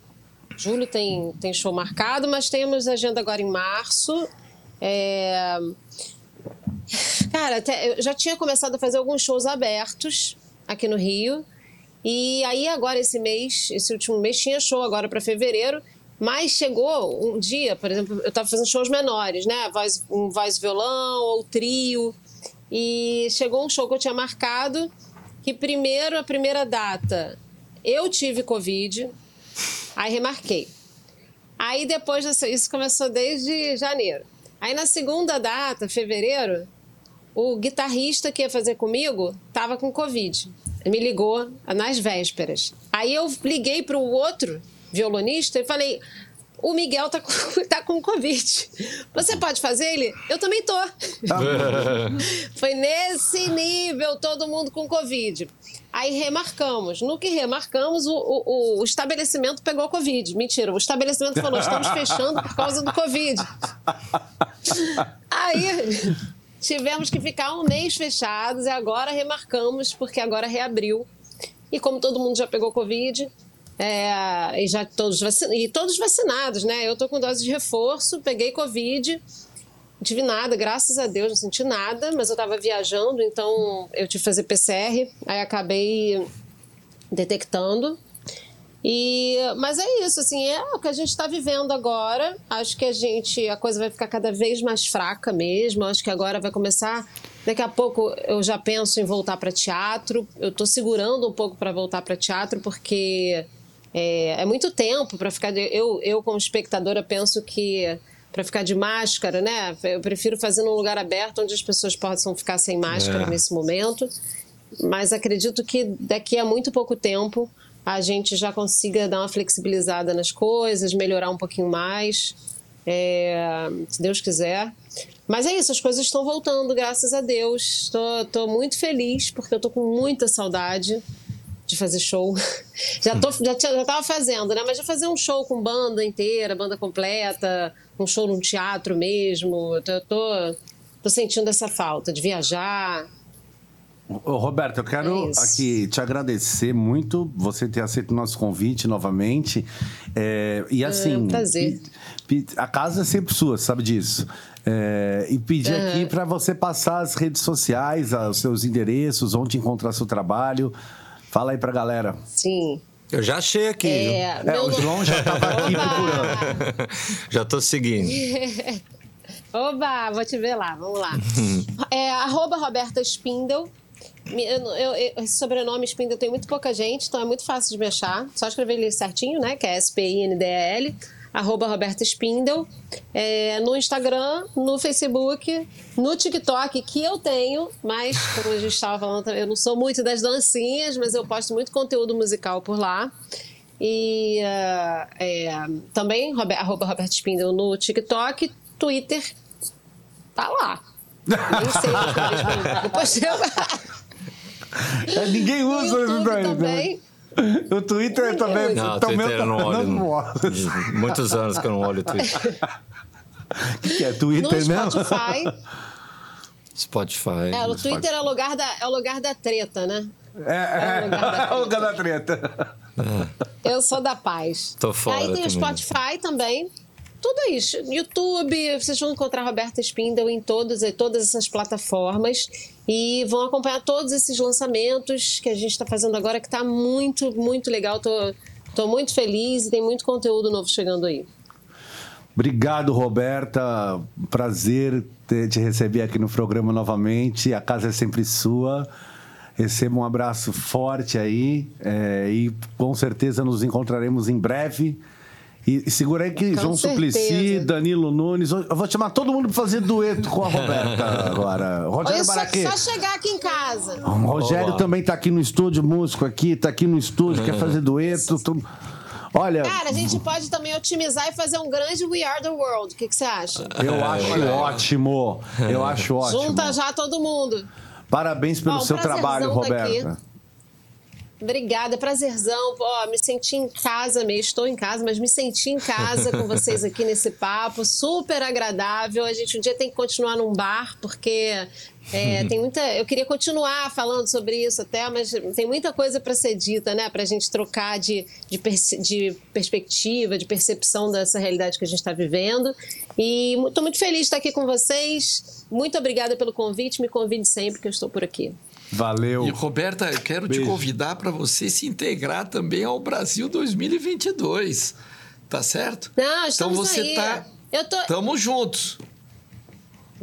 Julho tem, tem show marcado, mas temos agenda agora em março. É... Cara, até, eu já tinha começado a fazer alguns shows abertos aqui no Rio. E aí, agora, esse mês, esse último mês, tinha show agora para fevereiro. Mas chegou um dia, por exemplo, eu estava fazendo shows menores, né? Voz, um voz violão ou trio. E chegou um show que eu tinha marcado que primeiro, a primeira data, eu tive Covid, aí remarquei. Aí depois, isso começou desde janeiro. Aí na segunda data, fevereiro, o guitarrista que ia fazer comigo estava com Covid. Me ligou nas vésperas. Aí eu liguei para o outro violonista e falei: o Miguel tá com, tá com Covid. Você pode fazer ele? Eu também tô. Foi nesse nível, todo mundo com Covid. Aí remarcamos. No que remarcamos, o, o, o estabelecimento pegou Covid. Mentira, o estabelecimento falou: estamos fechando por causa do Covid. Aí tivemos que ficar um mês fechados e agora remarcamos, porque agora reabriu. E como todo mundo já pegou Covid, é, e já todos, e todos vacinados, né? Eu tô com dose de reforço, peguei Covid, tive nada, graças a Deus, não senti nada, mas eu estava viajando, então eu tive que fazer PCR, aí acabei detectando. E, mas é isso, assim, é o que a gente está vivendo agora. Acho que a gente, a coisa vai ficar cada vez mais fraca mesmo. Acho que agora vai começar. Daqui a pouco eu já penso em voltar para teatro. Eu estou segurando um pouco para voltar para teatro porque é, é muito tempo para ficar. De, eu, eu, como espectadora, penso que para ficar de máscara, né? Eu prefiro fazer num lugar aberto onde as pessoas possam ficar sem máscara é. nesse momento. Mas acredito que daqui a muito pouco tempo a gente já consiga dar uma flexibilizada nas coisas, melhorar um pouquinho mais, é, se Deus quiser. Mas é isso, as coisas estão voltando, graças a Deus. Estou muito feliz porque eu estou com muita saudade de fazer show. já, tô, já, já tava fazendo, né? Mas já fazer um show com banda inteira, banda completa, um show num teatro mesmo. Eu tô, tô, tô sentindo essa falta de viajar. Ô, Roberto, eu quero é aqui te agradecer muito você ter aceito o nosso convite novamente. É, e assim. É um prazer. A casa é sempre sua, sabe disso. É, e pedir uhum. aqui para você passar as redes sociais, os seus endereços, onde encontrar seu trabalho. Fala aí pra galera. Sim. Eu já achei aqui. É, é o João já estava aqui procurando. já tô seguindo. Oba, vou te ver lá, vamos lá. é, arroba Roberta Spindle. Eu, eu, eu, esse sobrenome Spindle tem muito pouca gente, então é muito fácil de me achar. Só escrever ele certinho, né? Que é S-P-I-N-D-E-L arroba Roberta Spindle, é, no Instagram, no Facebook, no TikTok, que eu tenho, mas, como a gente estava falando, eu não sou muito das dancinhas, mas eu posto muito conteúdo musical por lá. E uh, é, também, arroba Roberta Spindle no TikTok, Twitter, tá lá. Nem sei depois eu... Ninguém usa isso daí. Né? Também. O Twitter também. Não, Twitter eu não olho. Não, Muitos anos que eu não olho o Twitter. O que, que, é Twitter no mesmo? Spotify. Spotify. É, o Twitter é o, lugar da, é o lugar da treta, né? É, é, é o lugar da treta. É o lugar da treta. É. Eu sou da paz. Tô fora. Aí tem também. o Spotify também. Tudo isso. YouTube, vocês vão encontrar Roberta Spindle em todas, em todas essas plataformas e vão acompanhar todos esses lançamentos que a gente está fazendo agora, que está muito, muito legal. Tô, tô muito feliz e tem muito conteúdo novo chegando aí. Obrigado, Roberta. Prazer te receber aqui no programa novamente. A casa é sempre sua. Receba um abraço forte aí é, e com certeza nos encontraremos em breve. E, e segura aí que Com João certeza. Suplicy, Danilo Nunes. Eu vou chamar todo mundo para fazer dueto com a Roberta agora. Rogério Olha, só, Baraquê. só chegar aqui em casa. O Rogério Olá. também tá aqui no estúdio, músico aqui, tá aqui no estúdio, quer fazer dueto. tu- Olha, Cara, a gente pode também otimizar e fazer um grande We Are the World. O que, que você acha? eu acho ótimo. Eu acho ótimo. Junta já todo mundo. Parabéns pelo um seu trabalho, tá. Roberta. Obrigada, prazerzão. Ó, me senti em casa mesmo, estou em casa, mas me senti em casa com vocês aqui nesse papo, super agradável. A gente um dia tem que continuar num bar, porque é, tem muita. Eu queria continuar falando sobre isso até, mas tem muita coisa para ser dita, né? Para a gente trocar de, de, perce- de perspectiva, de percepção dessa realidade que a gente está vivendo. E estou muito feliz de estar aqui com vocês. Muito obrigada pelo convite. Me convide sempre que eu estou por aqui. Valeu. E Roberta, eu quero Beijo. te convidar para você se integrar também ao Brasil 2022. Tá certo? Não, então estamos você aí. tá. Eu tô, Tamo juntos.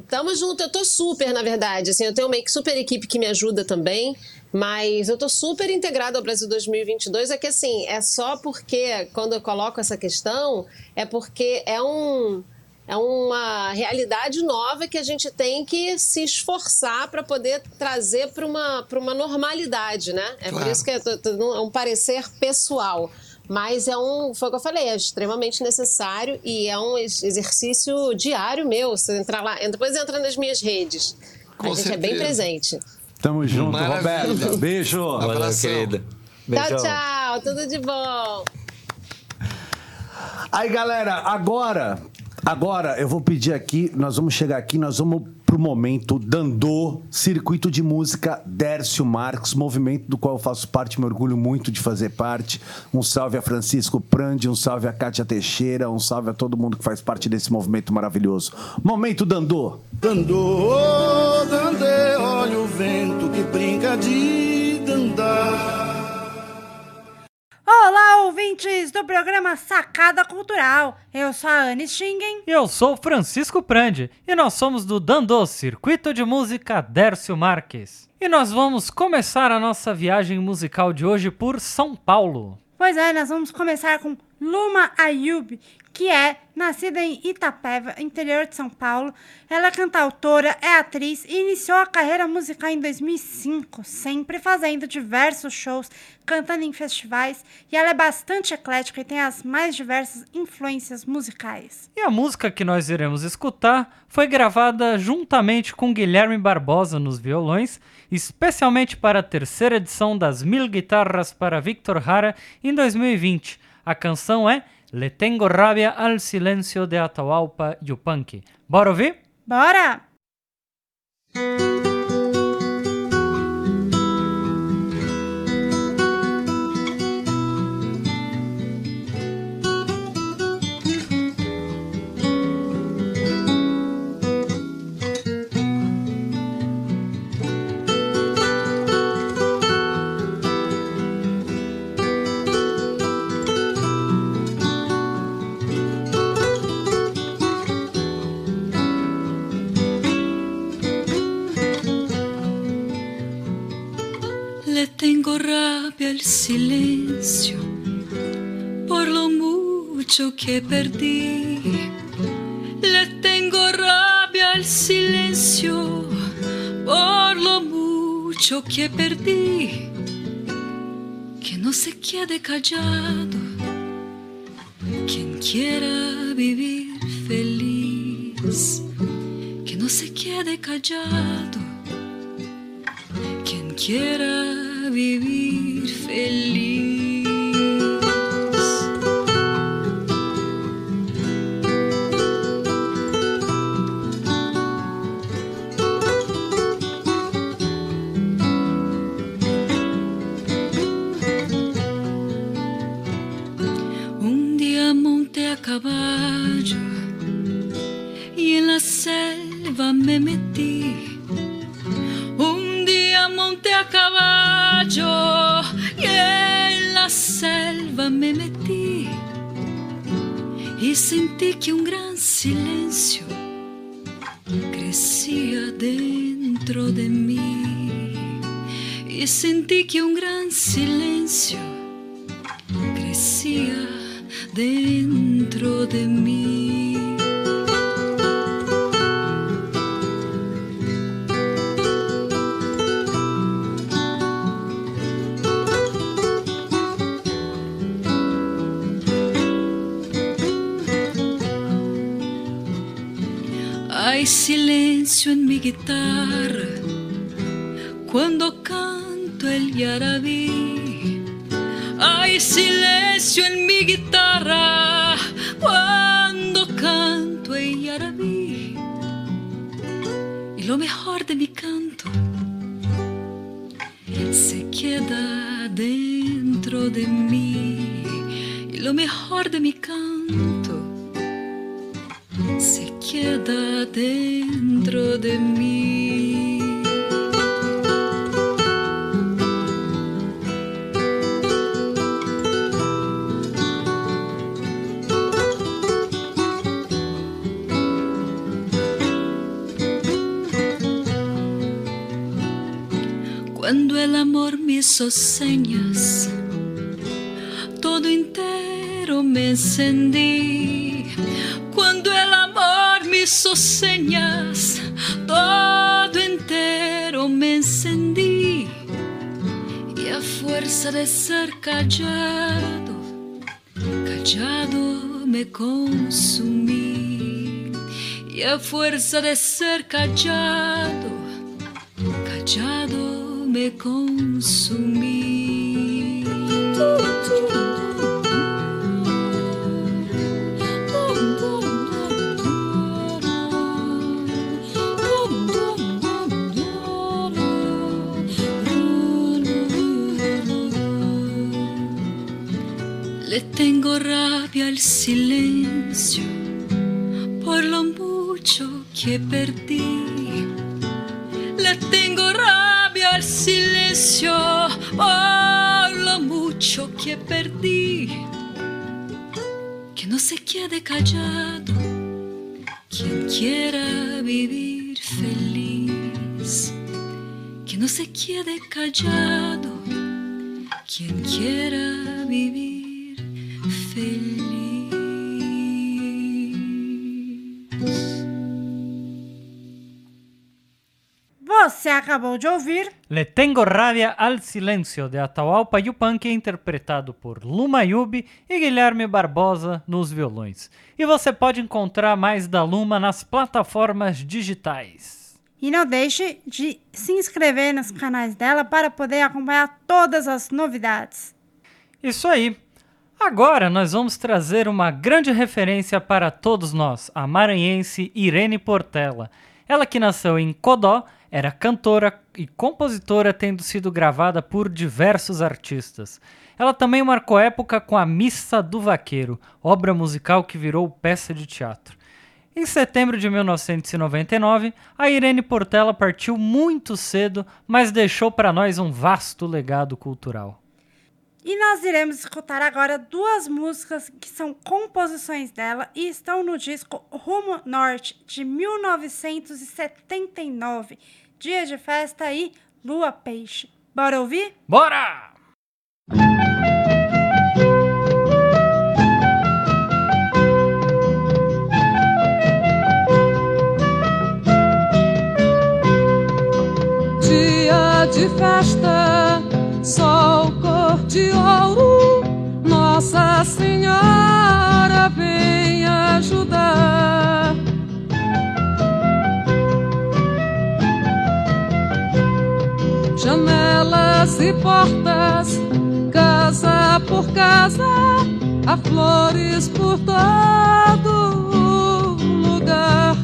Tamo junto, eu tô super, na verdade. Assim, eu tenho uma super equipe que me ajuda também, mas eu tô super integrada ao Brasil 2022. É que assim, é só porque quando eu coloco essa questão, é porque é um é uma realidade nova que a gente tem que se esforçar para poder trazer para uma, pra uma normalidade, né? É por Claro. isso que é, é um parecer pessoal. Mas é um, foi o que eu falei, é extremamente necessário e é um ex- exercício diário meu. Você entrar lá, depois entra nas minhas redes. Com a gente é bem certeza. presente. Tamo junto, Maravilha. Roberta. Beijo. Valeu, Abração. querida. Tchau, tchau. Tudo de bom. Aí, galera, agora, agora eu vou pedir aqui, nós vamos chegar aqui, nós vamos pro momento Dandô, Circuito de Música Dércio Marques, movimento do qual eu faço parte, me orgulho muito de fazer parte. Um salve a Francisco Prandi, um salve a Kátia Teixeira, um salve a todo mundo que faz parte desse movimento maravilhoso. Momento Dandô. Dandô, dandê, olha o vento que brinca de dandar. Olá, ouvintes do programa Sacada Cultural. Eu sou a Anne Schingen. E eu sou Francisco Prandi e nós somos do Dandô Circuito de Música Dércio Marques. E nós vamos começar a nossa viagem musical de hoje por São Paulo. Pois é, nós vamos começar com Luma Ayub, que é nascida em Itapeva, interior de São Paulo. Ela é cantautora, é atriz e iniciou a carreira musical em 2005, sempre fazendo diversos shows, cantando em festivais. E ela é bastante eclética e tem as mais diversas influências musicais. E a música que nós iremos escutar foi gravada juntamente com Guilherme Barbosa nos violões, especialmente para a terceira edição das Mil Guitarras para Victor Hara em 2020. A canção é Le Tengo Rabia al Silencio de Atahualpa Yupanqui. Bora ouvir? Bora! Rabia al silencio por lo mucho que perdí. Le tengo rabia al silencio por lo mucho que perdí. Que no se quede callado quien quiera vivir feliz. Que no se quede callado quien quiera vivir feliz. En mi guitarra cuando canto el yarabí. Y lo mejor de mi canto se queda dentro de mí. Y lo mejor de mi canto se queda dentro de mí. Cuando el amor me hizo señas, todo entero me encendí. Cuando el amor me hizo señas, todo entero me encendí. Y a fuerza de ser callado, callado me consumí. Y a fuerza de ser callado, callado me consumí. Le tengo rabia al silencio por lo mucho que perdí. Le tengo rabia al silencio por lo mucho que perdí. Que no se quede callado quien quiera vivir feliz. Que no se quede callado quien quiera vivir feliz. Você acabou de ouvir Le Tengo Rabia al Silencio, de Atahualpa Yupanqui, interpretado por Luma Yubi e Guilherme Barbosa nos violões. E você pode encontrar mais da Luma nas plataformas digitais. e não deixe de se inscrever nos canais dela para poder acompanhar todas as novidades. Isso aí. Agora nós vamos trazer uma grande referência para todos nós, a maranhense Irene Portela. Ela que nasceu em Codó, era cantora e compositora, tendo sido gravada por diversos artistas. Ela também marcou época com a Missa do Vaqueiro, obra musical que virou peça de teatro. Em setembro de 1999, a Irene Portela partiu muito cedo, mas deixou para nós um vasto legado cultural. E nós iremos escutar agora duas músicas que são composições dela e estão no disco Rumo Norte, de 1979. Dia de festa e Lua Peixe. Bora ouvir? Bora! Dia de festa, sol cor de ouro, Nossa Senhora vem ajudar. Janelas e portas, casa por casa, há flores por todo lugar.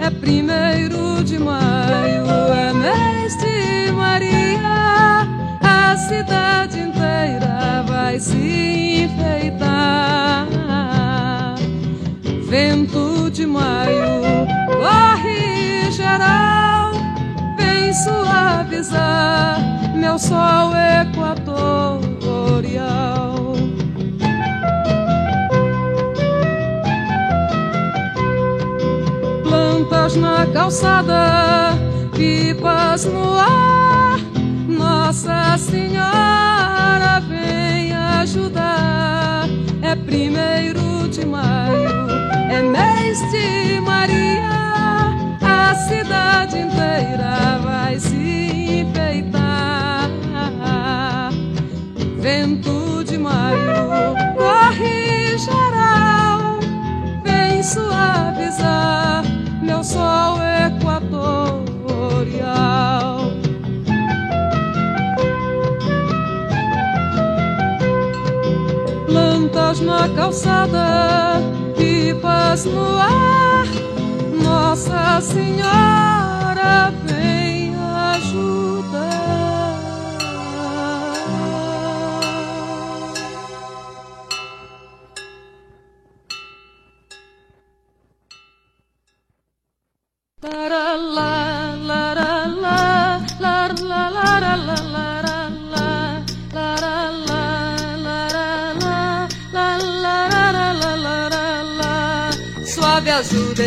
É primeiro de maio, é mês de Maria. A cidade inteira vai se enfeitar. Vento de maio, corre geral, suavizar meu sol equatorial. Plantas na calçada, pipas no ar, Nossa Senhora vem ajudar. É primeiro de maio, é mês de Maria, a cidade inteira vai se enfeitar. Vento de maio, corre geral, vem suavizar meu sol equatorial. Plantas na calçada, pipas no ar, Nossa Senhora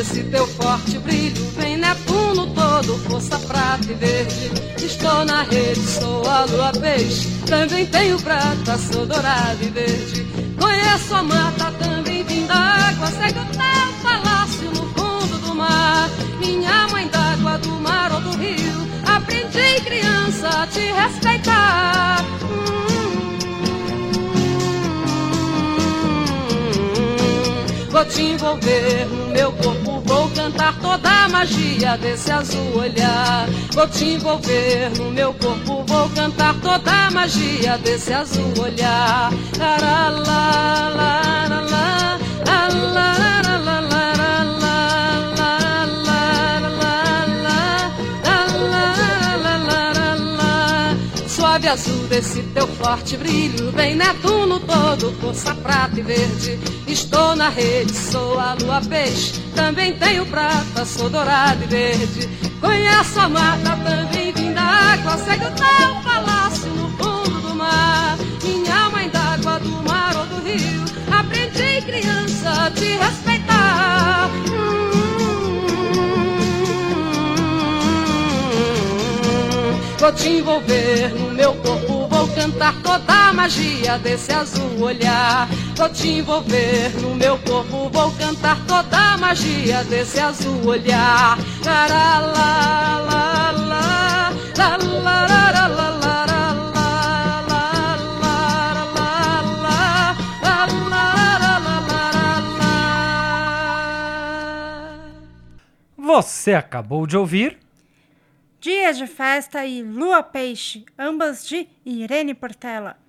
desse teu forte brilho, vem Netuno todo, força prata e verde. Estou na rede, sou a lua peixe, também tenho prata, sou dourado e verde. Conheço a mata, também vim da água, segue o teu palácio no fundo do mar. Minha mãe d'água, do mar ou do rio, aprendi criança a te respeitar. Vou te envolver no meu corpo, cantar toda a magia desse azul olhar. Vou te envolver no meu corpo, vou cantar toda a magia desse azul olhar. Suave azul desse teu forte brilho, vem Netuno todo, força prata e verde. Estou na rede, sou a lua peixe, também tenho prata, sou dourado e verde. Conheço a mata, também vim da água, segue o teu palácio no fundo do mar. Minha mãe d'água, do mar ou do rio, aprendi criança a te respeitar. Vou te envolver no meu corpo, vou cantar toda a magia desse azul olhar. Vou te envolver no meu corpo, vou cantar toda a magia desse azul olhar. Laralá, lá, lá, lá, lá, lá, lá, lá, Você acabou de ouvir Dias de Festa e Lua Peixe, ambas de Irene Portela.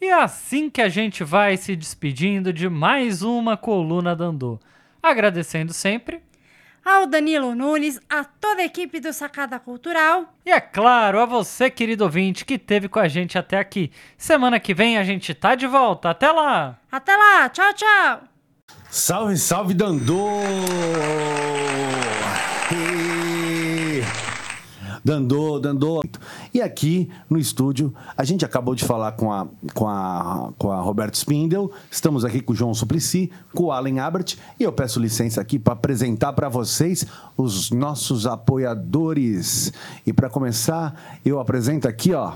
E é assim que a gente vai se despedindo de mais uma coluna Dandô. Agradecendo sempre Ao Danilo Nunes, a toda a equipe do Sacada Cultural. E é claro, a você, querido ouvinte, que esteve com a gente até aqui. Semana que vem a gente tá de volta. Até lá! Até lá, tchau, tchau! Salve, salve, Dandô! Dandô, Dandô. E aqui no estúdio, a gente acabou de falar com a, com a, com a Roberto Spindel, estamos aqui com o João Suplicy, com o Allen Abert, e eu peço licença aqui para apresentar para vocês os nossos apoiadores. E para começar, eu apresento aqui, ó.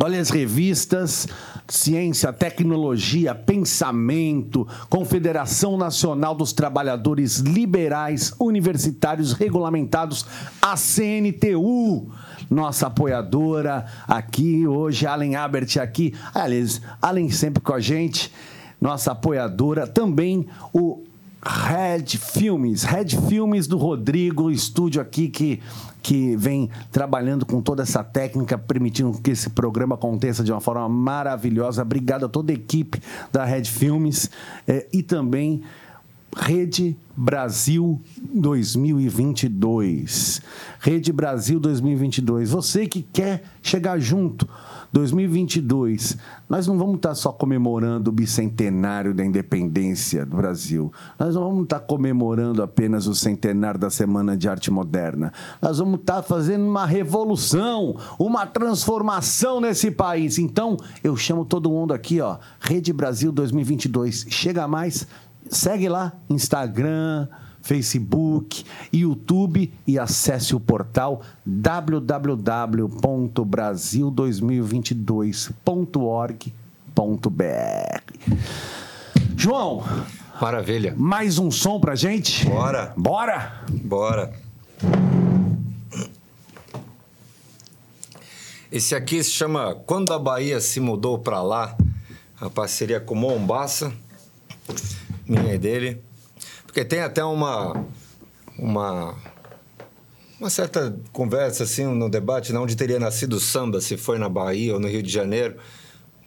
Olha as revistas, Ciência, Tecnologia, Pensamento, Confederação Nacional dos Trabalhadores Liberais Universitários Regulamentados, a CNTU, nossa apoiadora aqui hoje, Allen Abert aqui, aliás, Allen sempre com a gente, nossa apoiadora, também o Red Filmes, Red Filmes do Rodrigo, estúdio aqui que, que vem trabalhando com toda essa técnica, permitindo que esse programa aconteça de uma forma maravilhosa. Obrigado a toda a equipe da Red Filmes eh, e também Rede Brasil 2022. Rede Brasil 2022. Você que quer chegar junto 2022, nós não vamos estar só comemorando o bicentenário da independência do Brasil. Nós não vamos estar comemorando apenas o centenário da Semana de Arte Moderna. Nós vamos estar fazendo uma revolução, uma transformação nesse país. Então, eu chamo todo mundo aqui, ó, Rede Brasil 2022. Chega mais, segue lá, Instagram, Facebook, YouTube e acesse o portal www.brasil2022.org.br. João, Maravilha. mais um som pra gente? Bora. Bora! Bora. Esse aqui se chama Quando a Bahia se mudou pra lá, a parceria com Mombaça, minha e dele. Porque tem até uma uma uma certa conversa assim no debate, não onde teria nascido o samba, se foi na Bahia ou no Rio de Janeiro.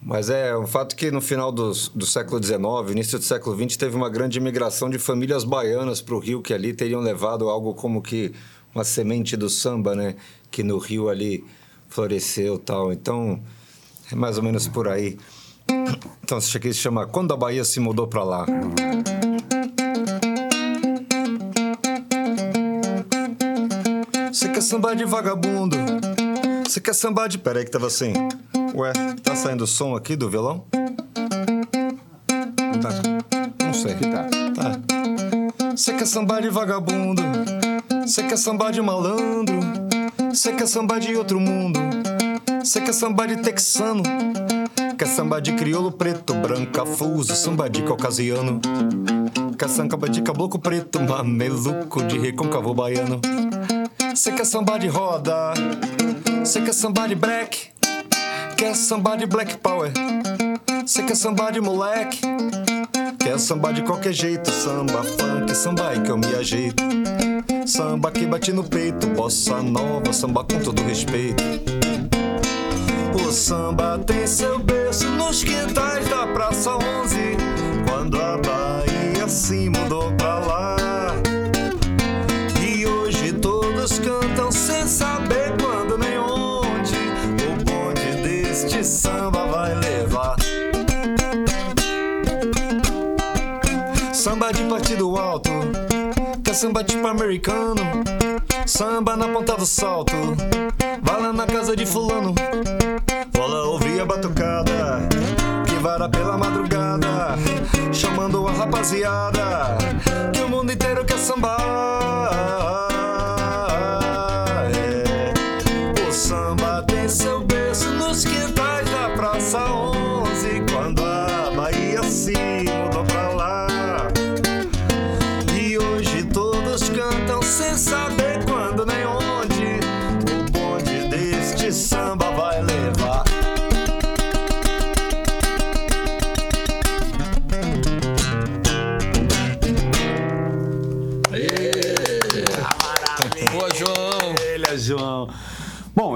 Mas é um fato que no final do, do século XIX, início do século XX, teve uma grande imigração de famílias baianas para o Rio, que ali teriam levado algo como que uma semente do samba, né? Que no Rio ali floresceu tal. Então, é mais ou menos por aí. Então, isso aqui se chama Quando a Bahia se mudou para lá. Quer sambar de vagabundo? Você quer sambar de. Peraí, que tava assim. Ué, tá saindo som aqui do violão? Não tá. Não sei. tá. Tá. Você quer sambar de vagabundo? Você quer sambar de malandro? Você quer sambar de outro mundo? Você quer sambar de texano? Quer sambar de crioulo preto, branco, cafuso, samba de caucasiano? Quer samba de caboclo preto, mameluco de recôncavo baiano? Você quer sambar de roda? Você quer sambar de break? Quer sambar de black power? Você quer sambar de moleque? Quer sambar de qualquer jeito? Samba, funk, samba aí que eu me ajeito. Samba que bate no peito, bossa nova, samba com todo respeito. O samba tem seu berço nos quintais da Praça 11. Quando a Bahia se mudou quer samba tipo americano. Samba na ponta do salto, vai lá na casa de fulano. Lá ouvir a batucada, que vara pela madrugada, chamando a rapaziada, que o mundo inteiro quer sambar.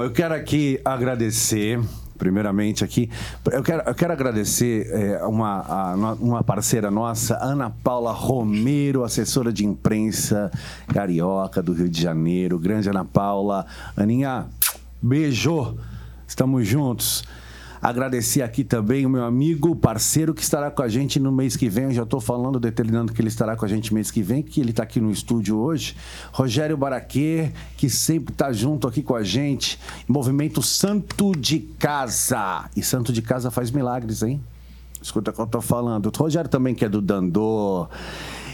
Eu quero aqui agradecer, primeiramente aqui, eu quero, eu quero agradecer é, uma, a uma parceira nossa, Ana Paula Romero, assessora de imprensa carioca do Rio de Janeiro. Grande Ana Paula. Aninha, beijo. Estamos juntos. Agradecer aqui também o meu amigo, parceiro que estará com a gente no mês que vem. Eu já estou falando, determinando que ele estará com a gente mês que vem, que ele está aqui no estúdio hoje. Rogério Baraquê, que sempre está junto aqui com a gente. Movimento Santo de Casa. E Santo de Casa faz milagres, hein? Escuta o que eu tô falando. O Rogério também que é do Dandô.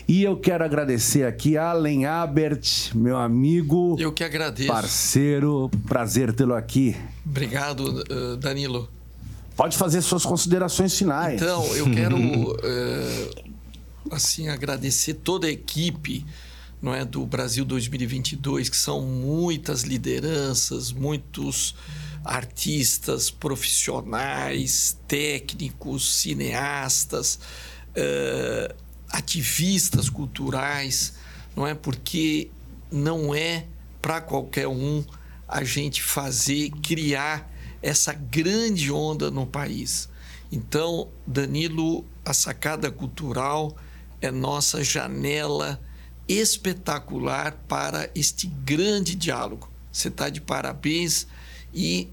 E eu quero agradecer aqui Allen Abert, meu amigo, Eu que agradeço. parceiro. Prazer tê-lo aqui. Obrigado, eh, Danilo. Pode fazer suas considerações finais. Então, eu quero eh, assim agradecer toda a equipe não é do Brasil 2022, que são muitas lideranças, muitos artistas, profissionais, técnicos, cineastas, eh, ativistas culturais, não é? Porque não é para qualquer um a gente fazer, criar essa grande onda no país. Então, Danilo, a sacada cultural é nossa janela espetacular para este grande diálogo. Você está de parabéns e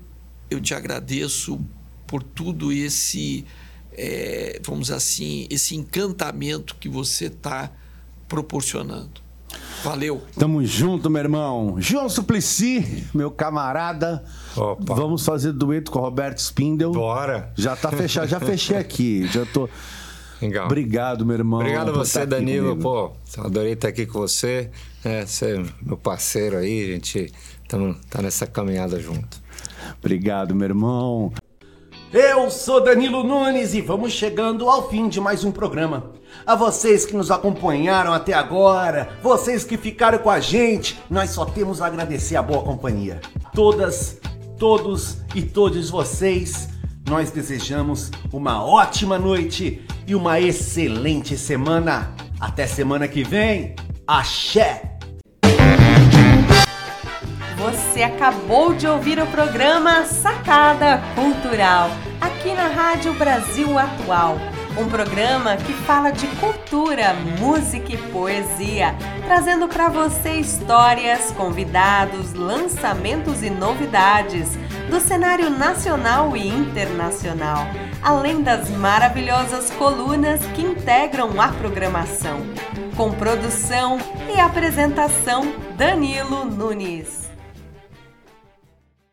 eu te agradeço por tudo esse, é, vamos assim, esse encantamento que você está proporcionando. Valeu. Tamo junto, meu irmão. João Suplicy, meu camarada. Opa. Vamos fazer dueto com o Roberto Spindel. Bora. Já tá fechado, já fechei aqui. Já tô. Legal. Obrigado, meu irmão. Obrigado a você, aqui Danilo. comigo. Pô, adorei estar aqui com você. É, você é meu parceiro aí, a gente tamo, tá nessa caminhada junto. Obrigado, meu irmão. Eu sou Danilo Nunes e vamos chegando ao fim de mais um programa. A vocês que nos acompanharam até agora, vocês que ficaram com a gente, nós só temos a agradecer a boa companhia. Todas, todos e todos vocês, nós desejamos uma ótima noite e uma excelente semana. Até semana que vem. Axé! Você acabou de ouvir o programa Sacada Cultural, aqui na Rádio Brasil Atual. Um programa que fala de cultura, música e poesia, trazendo para você histórias, convidados, lançamentos e novidades do cenário nacional e internacional, além das maravilhosas colunas que integram a programação. Com produção e apresentação, Danilo Nunes.